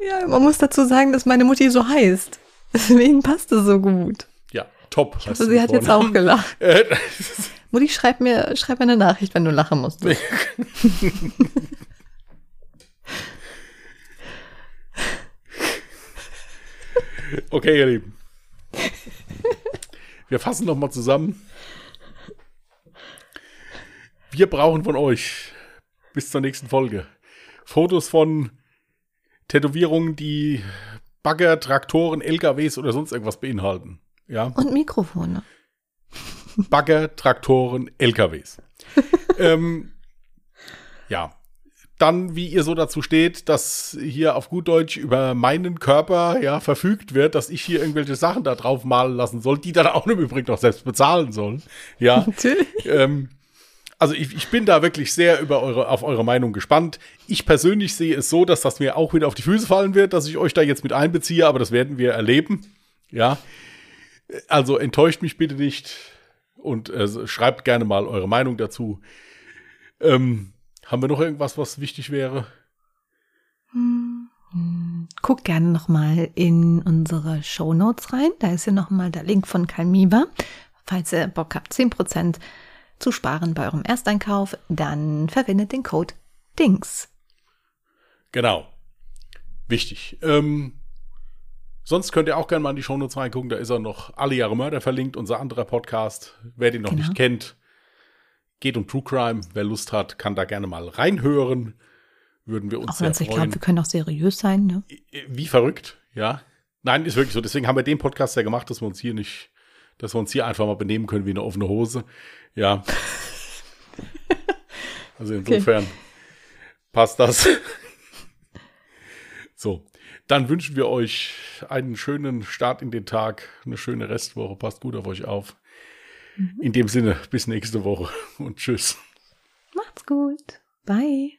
Ja, man muss dazu sagen, dass meine Mutti so heißt. (laughs) Deswegen passt es so gut. Ja, top. Also sie hat jetzt auch gelacht. (laughs) Äh, Mutti, schreib mir, schreib mir eine Nachricht, wenn du lachen musst. Okay, ihr Lieben. Wir fassen noch mal zusammen. Wir brauchen von euch Bis zur nächsten Folge. Fotos von Tätowierungen, die Bagger, Traktoren, LKWs oder sonst irgendwas beinhalten. Ja. Und Mikrofone. Bagger, Traktoren, LKWs. (laughs) ähm, ja. Dann, wie ihr so dazu steht, dass hier auf gut Deutsch über meinen Körper ja verfügt wird, dass ich hier irgendwelche Sachen da drauf malen lassen soll, die dann auch im Übrigen noch selbst bezahlen sollen. Ja. (laughs) Natürlich. Ähm, also ich, ich bin da wirklich sehr über eure, auf eure Meinung gespannt. Ich persönlich sehe es so, dass das mir auch wieder auf die Füße fallen wird, dass ich euch da jetzt mit einbeziehe, aber das werden wir erleben. Ja. Also enttäuscht mich bitte nicht und äh, schreibt gerne mal eure Meinung dazu. Ähm, haben wir noch irgendwas, was wichtig wäre? Guck gerne nochmal in unsere Show Notes rein. Da ist ja nochmal der Link von Calmiva. Falls ihr Bock habt, 10% zu sparen bei eurem Ersteinkauf, dann verwendet den Code DINGS. Genau. Wichtig. Ähm, sonst könnt ihr auch gerne mal in die Shownotes reingucken. Da ist auch noch Alle Jahre Mörder verlinkt, unser anderer Podcast. Wer den noch Genau. nicht kennt, geht um True Crime. Wer Lust hat, kann da gerne mal reinhören. Würden wir uns Auch sehr wenn ich freuen. glaube, wir können auch seriös sein. Ne? Wie verrückt, ja. Nein, ist wirklich so. Deswegen haben wir den Podcast ja gemacht, dass wir uns hier nicht, dass wir uns hier einfach mal benehmen können wie eine offene Hose. Ja. (laughs) Also insofern passt das. So, dann wünschen wir euch einen schönen Start in den Tag, eine schöne Restwoche. Passt gut auf euch auf. In dem Sinne, bis nächste Woche und tschüss. Macht's gut. Bye.